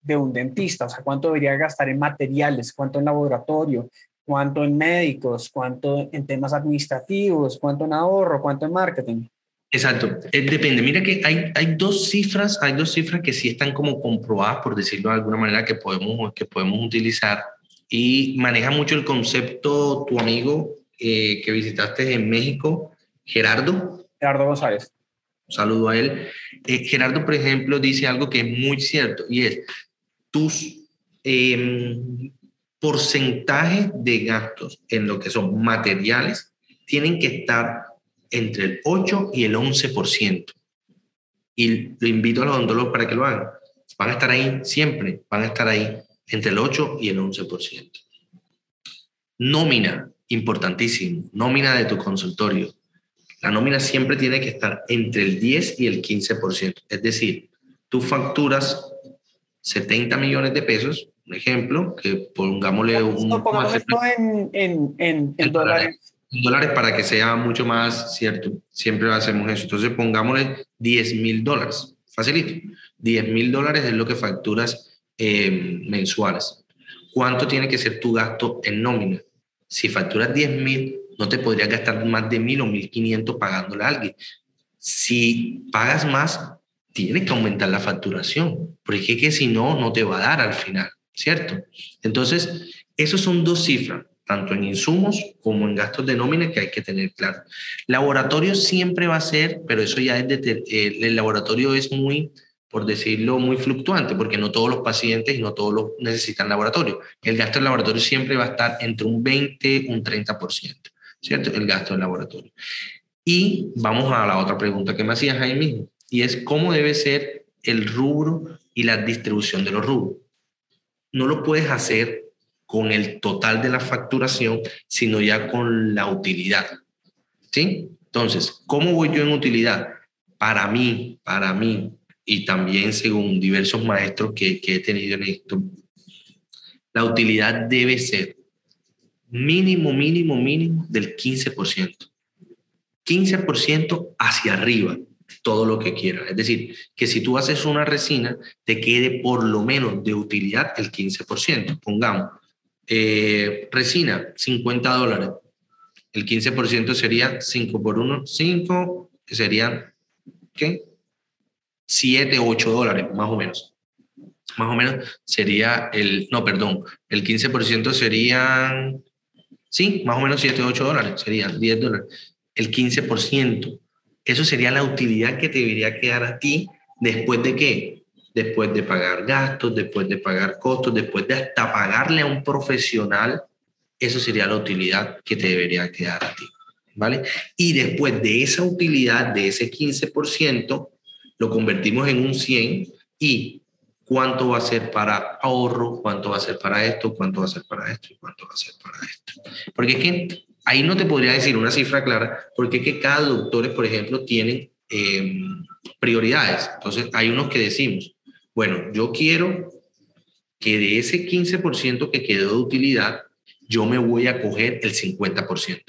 de un dentista? O sea, ¿cuánto debería gastar en materiales? ¿Cuánto en laboratorio? ¿Cuánto en médicos? ¿Cuánto en temas administrativos? ¿Cuánto en ahorro? ¿Cuánto en marketing? Exacto, eh, depende. Mira que hay, hay dos cifras, hay dos cifras que sí están como comprobadas, por decirlo de alguna manera, que podemos, que podemos utilizar y maneja mucho el concepto tu amigo eh, que visitaste en México, Gerardo, Gerardo González. Un saludo a él. Eh, Gerardo, por ejemplo, dice algo que es muy cierto y es tus em, porcentajes de gastos en lo que son materiales tienen que estar entre el 8 y el 11%. Y lo invito a los odontólogos para que lo hagan. Van a estar ahí siempre, van a estar ahí entre el 8 y el 11%. Nómina, importantísimo, nómina de tu consultorio. La nómina siempre tiene que estar entre el 10 y el 15%. Es decir, tú facturas 70 millones de pesos, un ejemplo, que pongámosle un... No, pongamos esto en, en, en, en dólares. En dólares para que sea mucho más cierto. Siempre hacemos eso. Entonces pongámosle 10 mil dólares. Facilito. 10 mil dólares es lo que facturas eh, mensuales. ¿Cuánto tiene que ser tu gasto en nómina? Si facturas 10 mil, no te podrías gastar más de mil o mil quinientos pagándole a alguien. Si pagas más, tienes que aumentar la facturación, porque que si no, no te va a dar al final, ¿cierto? Entonces, esos son dos cifras, tanto en insumos como en gastos de nómina que hay que tener claro. Laboratorio siempre va a ser, pero eso ya es de, eh, el laboratorio es muy, por decirlo, muy fluctuante, porque no todos los pacientes y no todos los necesitan laboratorio. El gasto en laboratorio siempre va a estar entre un 20 un 30%. ¿cierto? El gasto del laboratorio. Y vamos a la otra pregunta que me hacías ahí mismo, y es cómo debe ser el rubro y la distribución de los rubros. No lo puedes hacer con el total de la facturación, sino ya con la utilidad. ¿Sí? Entonces, ¿cómo voy yo en utilidad? Para mí, para mí, y también según diversos maestros que, que he tenido en esto, la utilidad debe ser mínimo, mínimo, mínimo del 15%. 15% hacia arriba, todo lo que quieras. Es decir, que si tú haces una resina, te quede por lo menos de utilidad el 15%. Pongamos, eh, resina, 50 dólares. El 15% sería 5 por 1, 5, que serían, ¿qué? 7, 8 dólares, más o menos. Más o menos sería el, no, perdón, el 15% serían Sí, más o menos 7 o 8 dólares, serían 10 dólares. El 15%. Eso sería la utilidad que te debería quedar a ti después de qué? Después de pagar gastos, después de pagar costos, después de hasta pagarle a un profesional, eso sería la utilidad que te debería quedar a ti. ¿Vale? Y después de esa utilidad, de ese 15%, lo convertimos en un 100 y cuánto va a ser para ahorro, cuánto va a ser para esto, cuánto va a ser para esto y cuánto va a ser para esto. Porque es que ahí no te podría decir una cifra clara, porque es que cada doctor, por ejemplo, tiene em, prioridades. Entonces, hay unos que decimos, bueno, yo quiero que de ese 15% que quedó de utilidad, yo me voy a coger el 50%.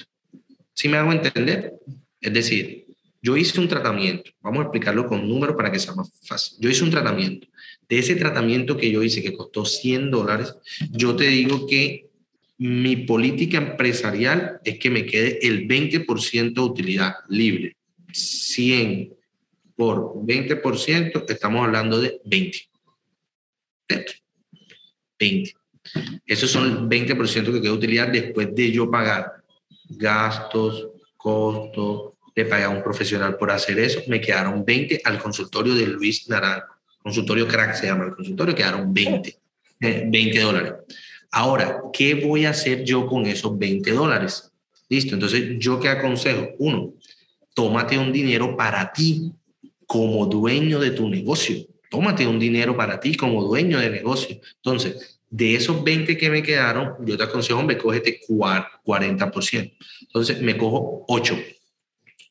¿Sí me hago entender? Es decir, yo hice un tratamiento, vamos a explicarlo con números para que sea más fácil. Yo hice un tratamiento de ese tratamiento que yo hice, que costó 100 dólares, yo te digo que mi política empresarial es que me quede el 20% de utilidad libre. 100 por 20%, estamos hablando de 20. 20. Esos son el 20% que queda utilidad después de yo pagar gastos, costos, de pagar a un profesional por hacer eso. Me quedaron 20 al consultorio de Luis Naranjo consultorio crack se llama el consultorio, quedaron 20, 20 eh, dólares. Ahora, ¿qué voy a hacer yo con esos 20 dólares? Listo, entonces, ¿yo qué aconsejo? Uno, tómate un dinero para ti como dueño de tu negocio. Tómate un dinero para ti como dueño de negocio. Entonces, de esos 20 que me quedaron, yo te aconsejo, hombre, cógete 40%. Entonces, me cojo 8.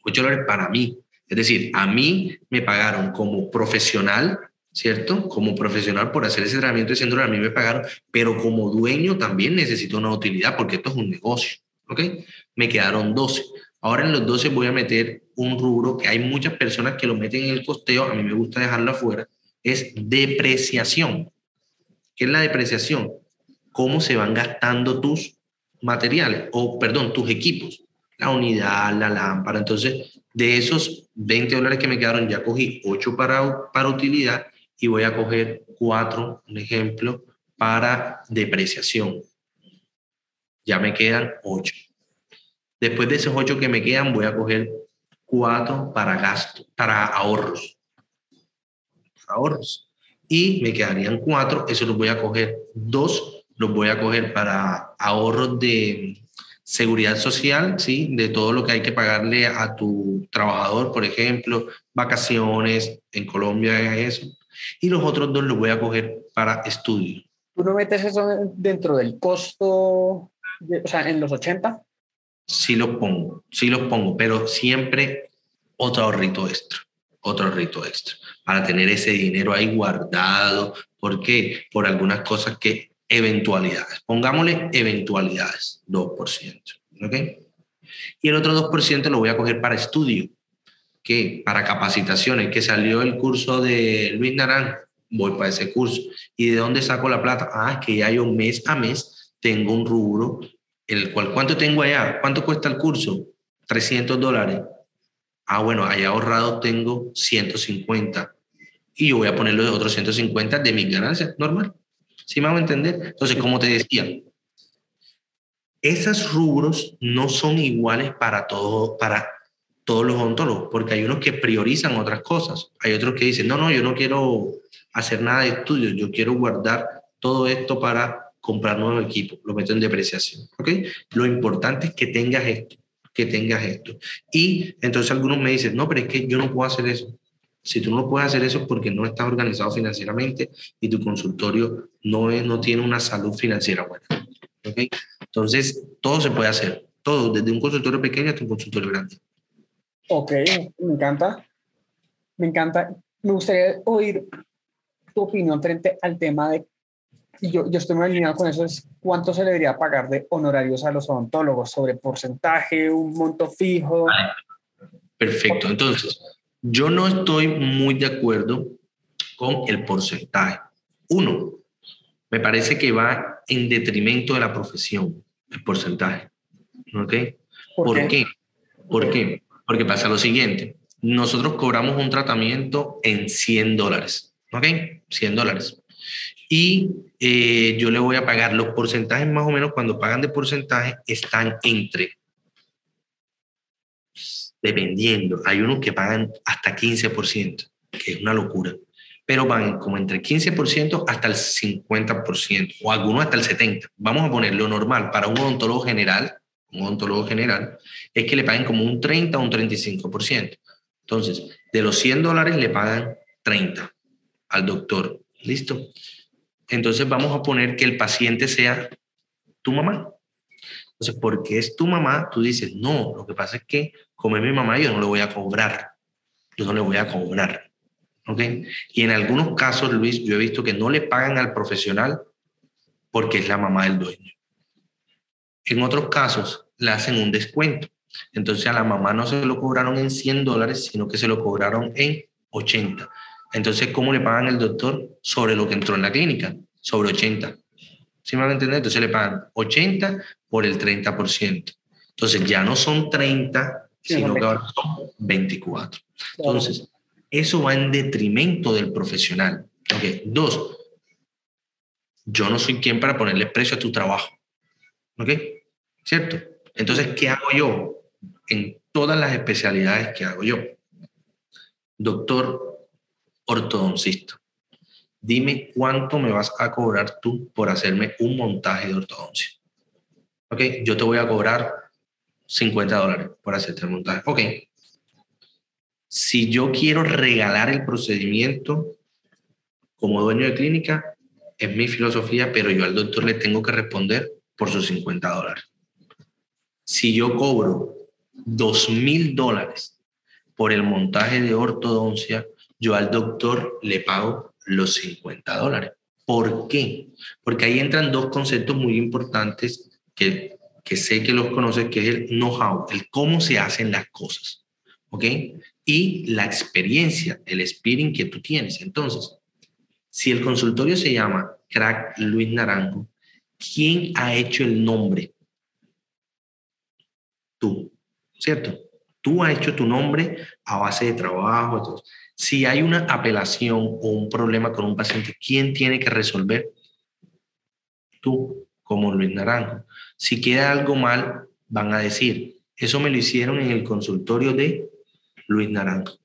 8 dólares para mí. Es decir, a mí me pagaron como profesional ¿cierto? Como profesional por hacer ese tratamiento de síndrome, a mí me pagaron, pero como dueño también necesito una utilidad porque esto es un negocio, ¿ok? Me quedaron 12. Ahora en los 12 voy a meter un rubro que hay muchas personas que lo meten en el costeo, a mí me gusta dejarlo afuera, es depreciación. ¿Qué es la depreciación? Cómo se van gastando tus materiales, o perdón, tus equipos, la unidad, la lámpara. Entonces, de esos 20 dólares que me quedaron, ya cogí 8 para, para utilidad y voy a coger 4, un ejemplo, para depreciación. Ya me quedan 8. Después de esos 8 que me quedan, voy a coger 4 para gasto, para ahorros. ahorros. Y me quedarían 4, eso los voy a coger 2 los voy a coger para ahorros de seguridad social, ¿sí? De todo lo que hay que pagarle a tu trabajador, por ejemplo, vacaciones, en Colombia es eso. Y los otros dos los voy a coger para estudio. ¿Tú no metes eso dentro del costo, o sea, en los 80? Sí los pongo, sí los pongo, pero siempre otro ahorrito extra, otro ahorrito extra, para tener ese dinero ahí guardado. ¿Por qué? Por algunas cosas que eventualidades. Pongámosle eventualidades, 2%. ¿Ok? Y el otro 2% lo voy a coger para estudio, que para capacitaciones, que salió el curso de Luis Narán, voy para ese curso. ¿Y de dónde saco la plata? Ah, que ya yo mes a mes tengo un rubro, el cual, ¿cuánto tengo allá? ¿Cuánto cuesta el curso? 300 dólares. Ah, bueno, allá ahorrado tengo 150. Y yo voy a poner los otros 150 de mis ganancias, normal. ¿Sí me hago entender? Entonces, como te decía, esos rubros no son iguales para, todo, para todos los odontólogos, porque hay unos que priorizan otras cosas. Hay otros que dicen, no, no, yo no quiero hacer nada de estudios, yo quiero guardar todo esto para comprar nuevos equipos, lo meto en depreciación. ¿ok? Lo importante es que tengas esto, que tengas esto. Y entonces algunos me dicen, no, pero es que yo no puedo hacer eso. Si tú no puedes hacer eso es porque no estás organizado financieramente y tu consultorio no, no tiene una salud financiera buena. ¿okay? Entonces, todo se puede hacer. Todo, desde un consultorio pequeño hasta un consultorio grande. Ok, me encanta. Me encanta. Me gustaría oír tu opinión frente al tema de, y yo, yo estoy muy alineado con eso, es cuánto se debería pagar de honorarios a los odontólogos, sobre porcentaje, un monto fijo. Perfecto. Entonces, yo no estoy muy de acuerdo con el porcentaje. Uno, me parece que va en detrimento de la profesión, el porcentaje. ¿Ok? ¿Por, qué? ¿Por qué? Porque pasa lo siguiente. Nosotros cobramos un tratamiento en 100 dólares. ¿Ok? 100 dólares. Y eh, yo le voy a pagar los porcentajes más o menos cuando pagan de porcentaje están entre dependiendo. Hay unos que pagan hasta 15%, que es una locura, pero van como entre 15% hasta el 50%, o algunos hasta el 70%. Vamos a poner lo normal para un odontólogo general, un odontólogo general, es que le paguen como un 30 o un 35%. Entonces, de los 100 dólares le pagan 30 al doctor. ¿Listo? Entonces vamos a poner que el paciente sea tu mamá. Entonces, porque es tu mamá, tú dices, no, lo que pasa es que como es mi mamá, yo no le voy a cobrar. Yo no le voy a cobrar. ¿Ok? Y en algunos casos, Luis, yo he visto que no le pagan al profesional porque es la mamá del dueño. En otros casos, le hacen un descuento. Entonces a la mamá no se lo cobraron en 100 dólares, sino que se lo cobraron en 80. Entonces, ¿cómo le pagan el doctor? Sobre lo que entró en la clínica, sobre 80. ¿Sí me van a entender? Entonces le pagan 80 por el 30%. Entonces ya no son 30, sino que ahora son 24. Entonces, eso va en detrimento del profesional. Okay. Dos, yo no soy quien para ponerle precio a tu trabajo. ¿Ok? ¿Cierto? Entonces, ¿qué hago yo en todas las especialidades que hago yo? Doctor ortodoncista, dime cuánto me vas a cobrar tú por hacerme un montaje de ortodoncia. ¿Ok? Yo te voy a cobrar 50 dólares por hacerte el montaje. Ok. Si yo quiero regalar el procedimiento como dueño de clínica, es mi filosofía, pero yo al doctor le tengo que responder por sus 50 dólares. Si yo cobro 2 mil dólares por el montaje de ortodoncia, yo al doctor le pago los 50 dólares. ¿Por qué? Porque ahí entran dos conceptos muy importantes que que sé que los conoces, que es el know-how, el cómo se hacen las cosas. ¿ok? Y la experiencia, el speaking que tú tienes. Entonces, si el consultorio se llama Crack Luis Naranjo, ¿quién ha hecho el nombre? Tú, ¿cierto? Tú has hecho tu nombre a base de trabajo. Si hay una apelación o un problema con un paciente, ¿quién tiene que resolver? Tú, como Luis Naranjo. Si queda algo mal, van a decir, eso me lo hicieron en el consultorio de Luis Naranjo.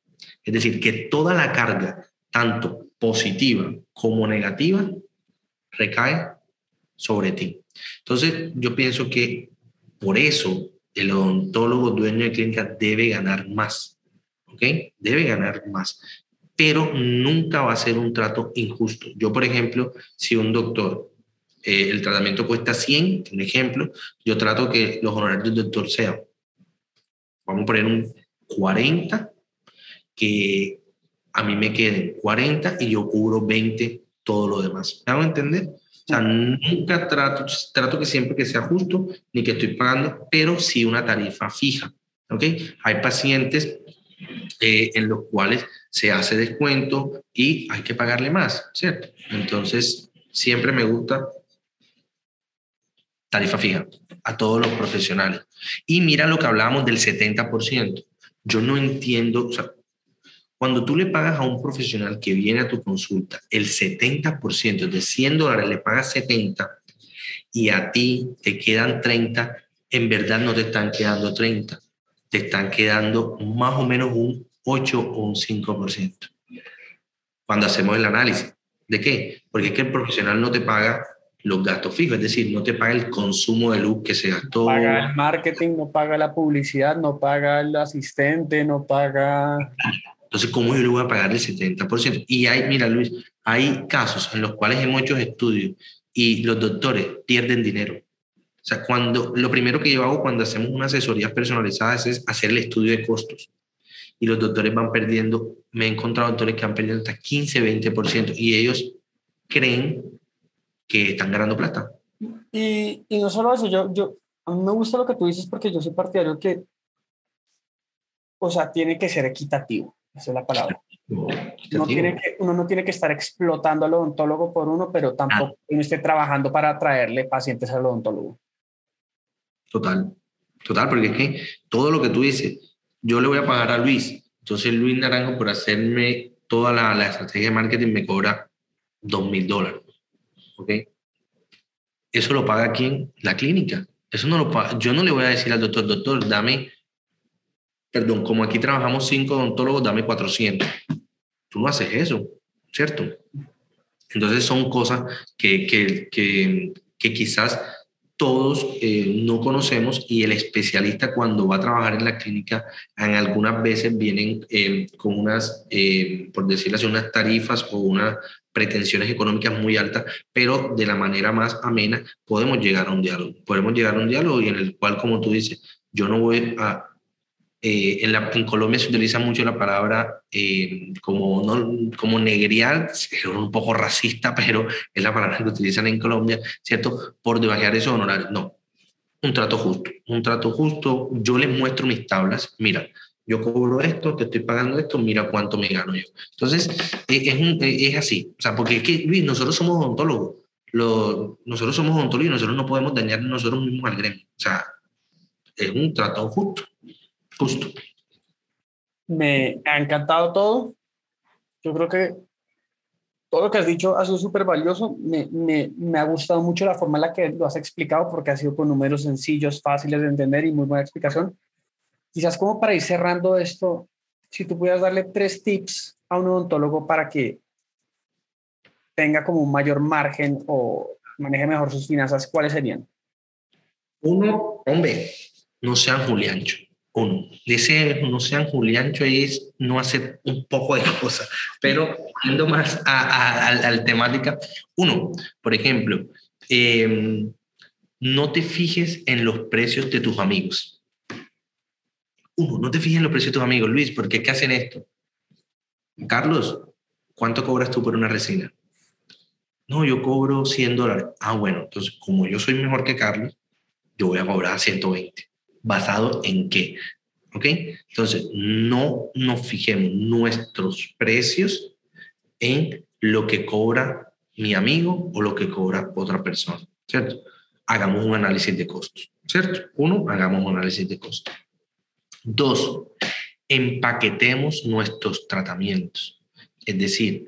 Es decir, que toda la carga, tanto positiva como negativa, recae sobre ti. Entonces, yo pienso que por eso el odontólogo dueño de clínica debe ganar más, ¿ok? Debe ganar más, pero nunca va a ser un trato injusto. Yo, por ejemplo, si un doctor, eh, el tratamiento cuesta 100, un ejemplo, yo trato que los honorarios del doctor sean, vamos a poner un 40, que a mí me queden 40 y yo cubro 20 todo lo demás. ¿Me hago entender? O sea, nunca trato, trato que siempre que sea justo, ni que estoy pagando, pero sí una tarifa fija. ¿Ok? Hay pacientes eh, en los cuales se hace descuento y hay que pagarle más, ¿cierto? Entonces, siempre me gusta tarifa fija a todos los profesionales. Y mira lo que hablábamos del 70%. Yo no entiendo, o sea, cuando tú le pagas a un profesional que viene a tu consulta el 70%, de 100 dólares le pagas 70 y a ti te quedan 30, en verdad no te están quedando 30, te están quedando más o menos un 8 o un 5%. Cuando hacemos el análisis. ¿De qué? Porque es que el profesional no te paga los gastos fijos, es decir, no te paga el consumo de luz que se gastó. No paga el marketing, no paga la publicidad, no paga el asistente, no paga... Entonces, ¿cómo yo le voy a pagar el 70%? Y hay, mira Luis, hay casos en los cuales hemos hecho estudios y los doctores pierden dinero. O sea, cuando, lo primero que yo hago cuando hacemos una asesoría personalizada es hacer el estudio de costos. Y los doctores van perdiendo, me he encontrado doctores que han perdido hasta 15, 20% y ellos creen que están ganando plata. Y, y no solo eso, yo, yo, a mí me gusta lo que tú dices porque yo soy partidario que, o sea, tiene que ser equitativo, esa es la palabra. No tiene que, uno no tiene que estar explotando al odontólogo por uno, pero tampoco ah. uno esté trabajando para traerle pacientes al odontólogo. Total, total, porque es que todo lo que tú dices, yo le voy a pagar a Luis, entonces Luis Naranjo por hacerme toda la, estrategia de marketing me cobra dos mil dólares. ¿ok? Eso lo paga quién? La clínica. Eso no lo paga. Yo no le voy a decir al doctor, doctor, dame, perdón, como aquí trabajamos cinco odontólogos, dame 400. Tú no haces eso, ¿cierto? Entonces son cosas que, que, que quizás todos eh, no conocemos y el especialista cuando va a trabajar en la clínica, en algunas veces vienen eh, con unas, eh, por decirlo así, unas tarifas o unas pretensiones económicas muy altas, pero de la manera más amena podemos llegar a un diálogo. Podemos llegar a un diálogo y en el cual, como tú dices, yo no voy a... Eh, en, la, en, Colombia se utiliza mucho la palabra eh, como, no, como negrial, es un poco racista, [LAUGHS] pero es la palabra que utilizan en Colombia, ¿cierto? Por debajear esos honorarios. No, un trato justo, un trato justo. Yo les muestro mis tablas. Mira, yo cobro esto, te estoy pagando esto, mira cuánto me gano yo. Entonces, es, es así, o sea, porque es que, Luis, nosotros somos odontólogos, lo, nosotros somos odontólogos y nosotros no podemos dañar nosotros mismos al gremio. O sea, es un trato justo, justo. Me ha encantado todo. Yo creo que todo lo que has dicho ha sido súper valioso. Me, me, me, ha gustado mucho la forma en la que lo has explicado porque ha sido con números sencillos, fáciles de entender y muy buena explicación. Quizás como para ir cerrando esto, si tú pudieras darle tres tips a un odontólogo para que tenga como un mayor margen o maneje mejor sus finanzas, ¿cuáles serían? Uno, hombre, no sean Juliancho. Uno, ese no sean Juliancho es no hacer un poco de cosas, pero yendo más a, la temática. Uno, por ejemplo, em, no te fijes en los precios de tus amigos uno, no te fijes en los precios de tus amigos, Luis, porque ¿qué hacen esto? Carlos, ¿cuánto cobras tú por una resina? No, yo cobro 100 dólares. Ah, bueno, entonces como yo soy mejor que Carlos, yo voy a cobrar 120. ¿Basado en qué? ¿Ok? Entonces, no nos fijemos nuestros precios en lo que cobra mi amigo o lo que cobra otra persona, ¿cierto? Hagamos un análisis de costos, ¿cierto? Uno, hagamos un análisis de costos. Dos, empaquetemos nuestros tratamientos. Es decir,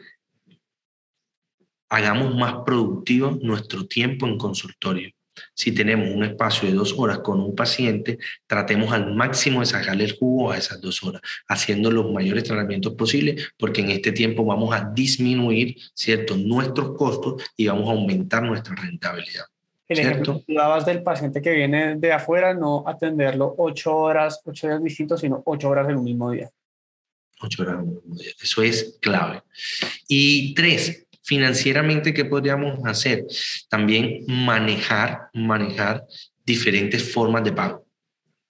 hagamos más productivo nuestro tiempo en consultorio. Si tenemos un espacio de dos horas con un paciente, tratemos al máximo de sacarle el jugo a esas dos horas, haciendo los mayores tratamientos posibles, porque en este tiempo vamos a disminuir, ¿cierto?, nuestros costos y vamos a aumentar nuestra rentabilidad. El ejemplo que dabas del paciente que viene de afuera, no atenderlo ocho horas, ocho días distintos, sino ocho horas en un mismo día. Ocho horas en un mismo día. Eso es clave. Y tres, financieramente, ¿qué podríamos hacer? También manejar, manejar diferentes formas de pago.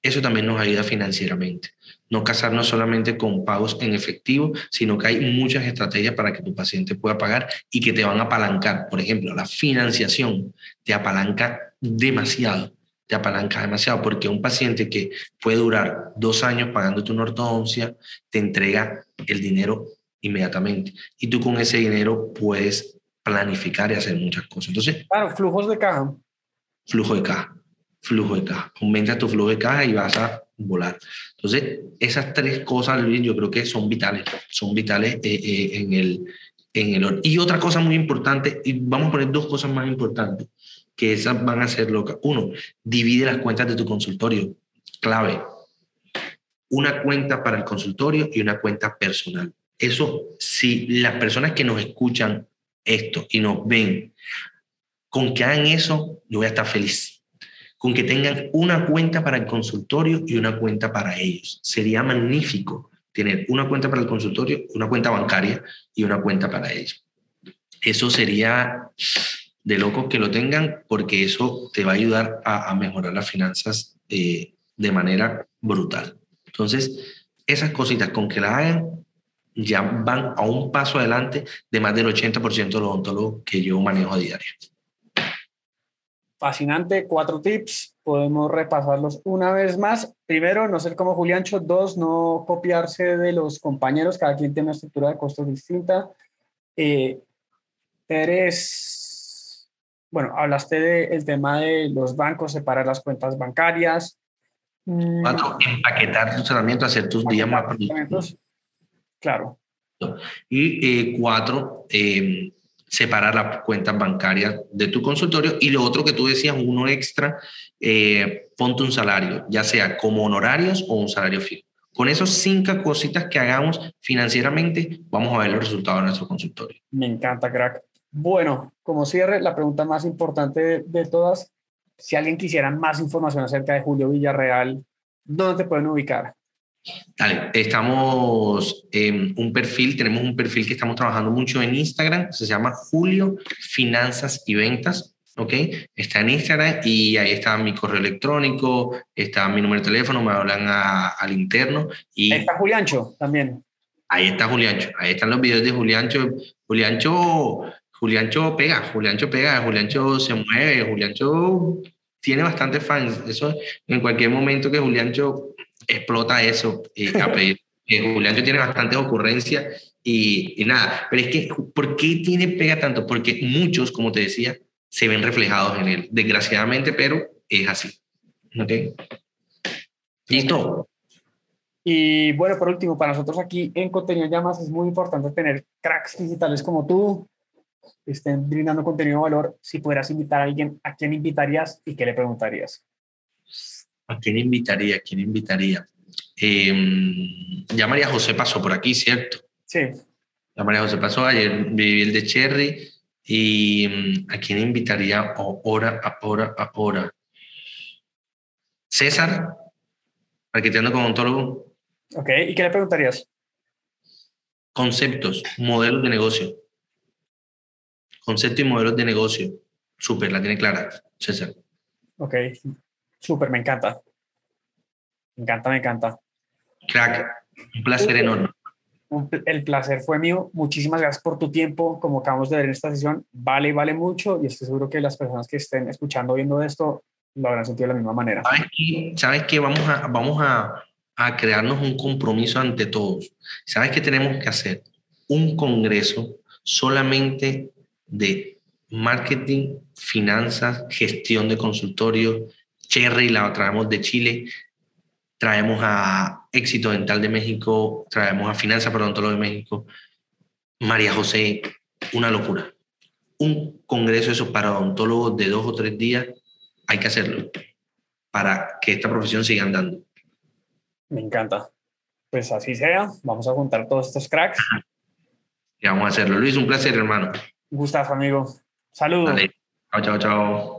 Eso también nos ayuda financieramente. No casarnos solamente con pagos en efectivo, sino que hay muchas estrategias para que tu paciente pueda pagar y que te van a apalancar. Por ejemplo, la financiación te apalanca demasiado, te apalanca demasiado, porque un paciente que puede durar dos años pagándote una ortodoncia, te entrega el dinero inmediatamente. Y tú con ese dinero puedes planificar y hacer muchas cosas. Entonces, claro, flujos de caja. Flujo de caja flujo de caja. Aumenta tu flujo de caja y vas a volar. Entonces, esas tres cosas, Luis, yo creo que son vitales, son vitales eh, eh, en, el, en el... Y otra cosa muy importante, y vamos a poner dos cosas más importantes, que esas van a ser locas. Uno, divide las cuentas de tu consultorio. Clave. Una cuenta para el consultorio y una cuenta personal. Eso, si las personas que nos escuchan esto y nos ven, con que hagan eso, yo voy a estar feliz con que tengan una cuenta para el consultorio y una cuenta para ellos. Sería magnífico tener una cuenta para el consultorio, una cuenta bancaria y una cuenta para ellos. Eso sería de locos que lo tengan porque eso te va a ayudar a, mejorar las finanzas eh, de manera brutal. Entonces, esas cositas con que la hagan ya van a un paso adelante de más del 80% de los odontólogos que yo manejo a diario fascinante, cuatro tips, podemos repasarlos una vez más. Primero, no ser como Juliancho. Dos, no copiarse de los compañeros, cada quien tiene una estructura de costos distinta. Eh, tres, bueno, hablaste del tema de los bancos, separar las cuentas bancarias. Cuatro, empaquetar tu tratamiento, hacer tus días más productivos. Claro. Y eh, cuatro, eh, separar las cuentas bancarias de tu consultorio y lo otro que tú decías, uno extra, eh, ponte un salario, ya sea como honorarios o un salario fijo. Con esos cinco cositas que hagamos financieramente, vamos a ver los resultados de nuestro consultorio. Me encanta, crack. Bueno, como cierre, la pregunta más importante de, todas, si alguien quisiera más información acerca de Julio Villarreal, ¿dónde te pueden ubicar? Dale, estamos en un perfil, tenemos un perfil que estamos trabajando mucho en Instagram, se llama Julio Finanzas y Ventas, ¿ok? Está en Instagram y ahí está mi correo electrónico, está mi número de teléfono, me hablan al interno. Y ahí está Juliancho también. Ahí está Juliancho, ahí están los videos de Juliancho. Juliancho, Juliancho pega, Juliancho pega, Juliancho se mueve, Juliancho tiene bastantes fans. Eso en cualquier momento que Juliancho explota eso y a [LAUGHS] pedir. Julián tiene bastantes ocurrencias y, y, nada, pero es que, ¿por qué tiene pega tanto? Porque muchos, como te decía, se ven reflejados en él, desgraciadamente, pero es así. ¿Ok? Listo. Y bueno, por último, para nosotros aquí en Contenido Llamas es muy importante tener cracks digitales como tú, que estén brindando contenido de valor. Si pudieras invitar a alguien, ¿a quién invitarías y qué le preguntarías? ¿A quién invitaría? ¿A quién invitaría? Eh, ya María José pasó por aquí, ¿cierto? Sí. Ya María José pasó, ayer viví el de Cherry. ¿Y mm, a quién invitaría ahora, ahora, ahora? César, arquitecto como ontólogo. Ok, ¿y qué le preguntarías? Conceptos, modelos de negocio. Conceptos y modelos de negocio. Súper, la tiene clara, César. Ok, Súper, me encanta. Me encanta, me encanta. Crack, un placer enorme. El placer fue mío. Muchísimas gracias por tu tiempo. Como acabamos de ver en esta sesión, vale, vale mucho y estoy seguro que las personas que estén escuchando, viendo esto, lo habrán sentido de la misma manera. ¿Sabes qué? ¿Sabes qué? Vamos, a, vamos a, a crearnos un compromiso ante todos. ¿Sabes qué tenemos que hacer? Un congreso solamente de marketing, finanzas, gestión de consultorio. Cherry la traemos de Chile, traemos a Éxito Dental de México, traemos a Finanza Odontólogos de México, María José, una locura. Un congreso eso para odontólogos de dos o tres días, hay que hacerlo para que esta profesión siga andando. Me encanta. Pues así sea, vamos a juntar todos estos cracks. Y vamos a hacerlo. Luis, un placer, hermano. Gustazo, amigo. Saludos. Chao, chao, chao.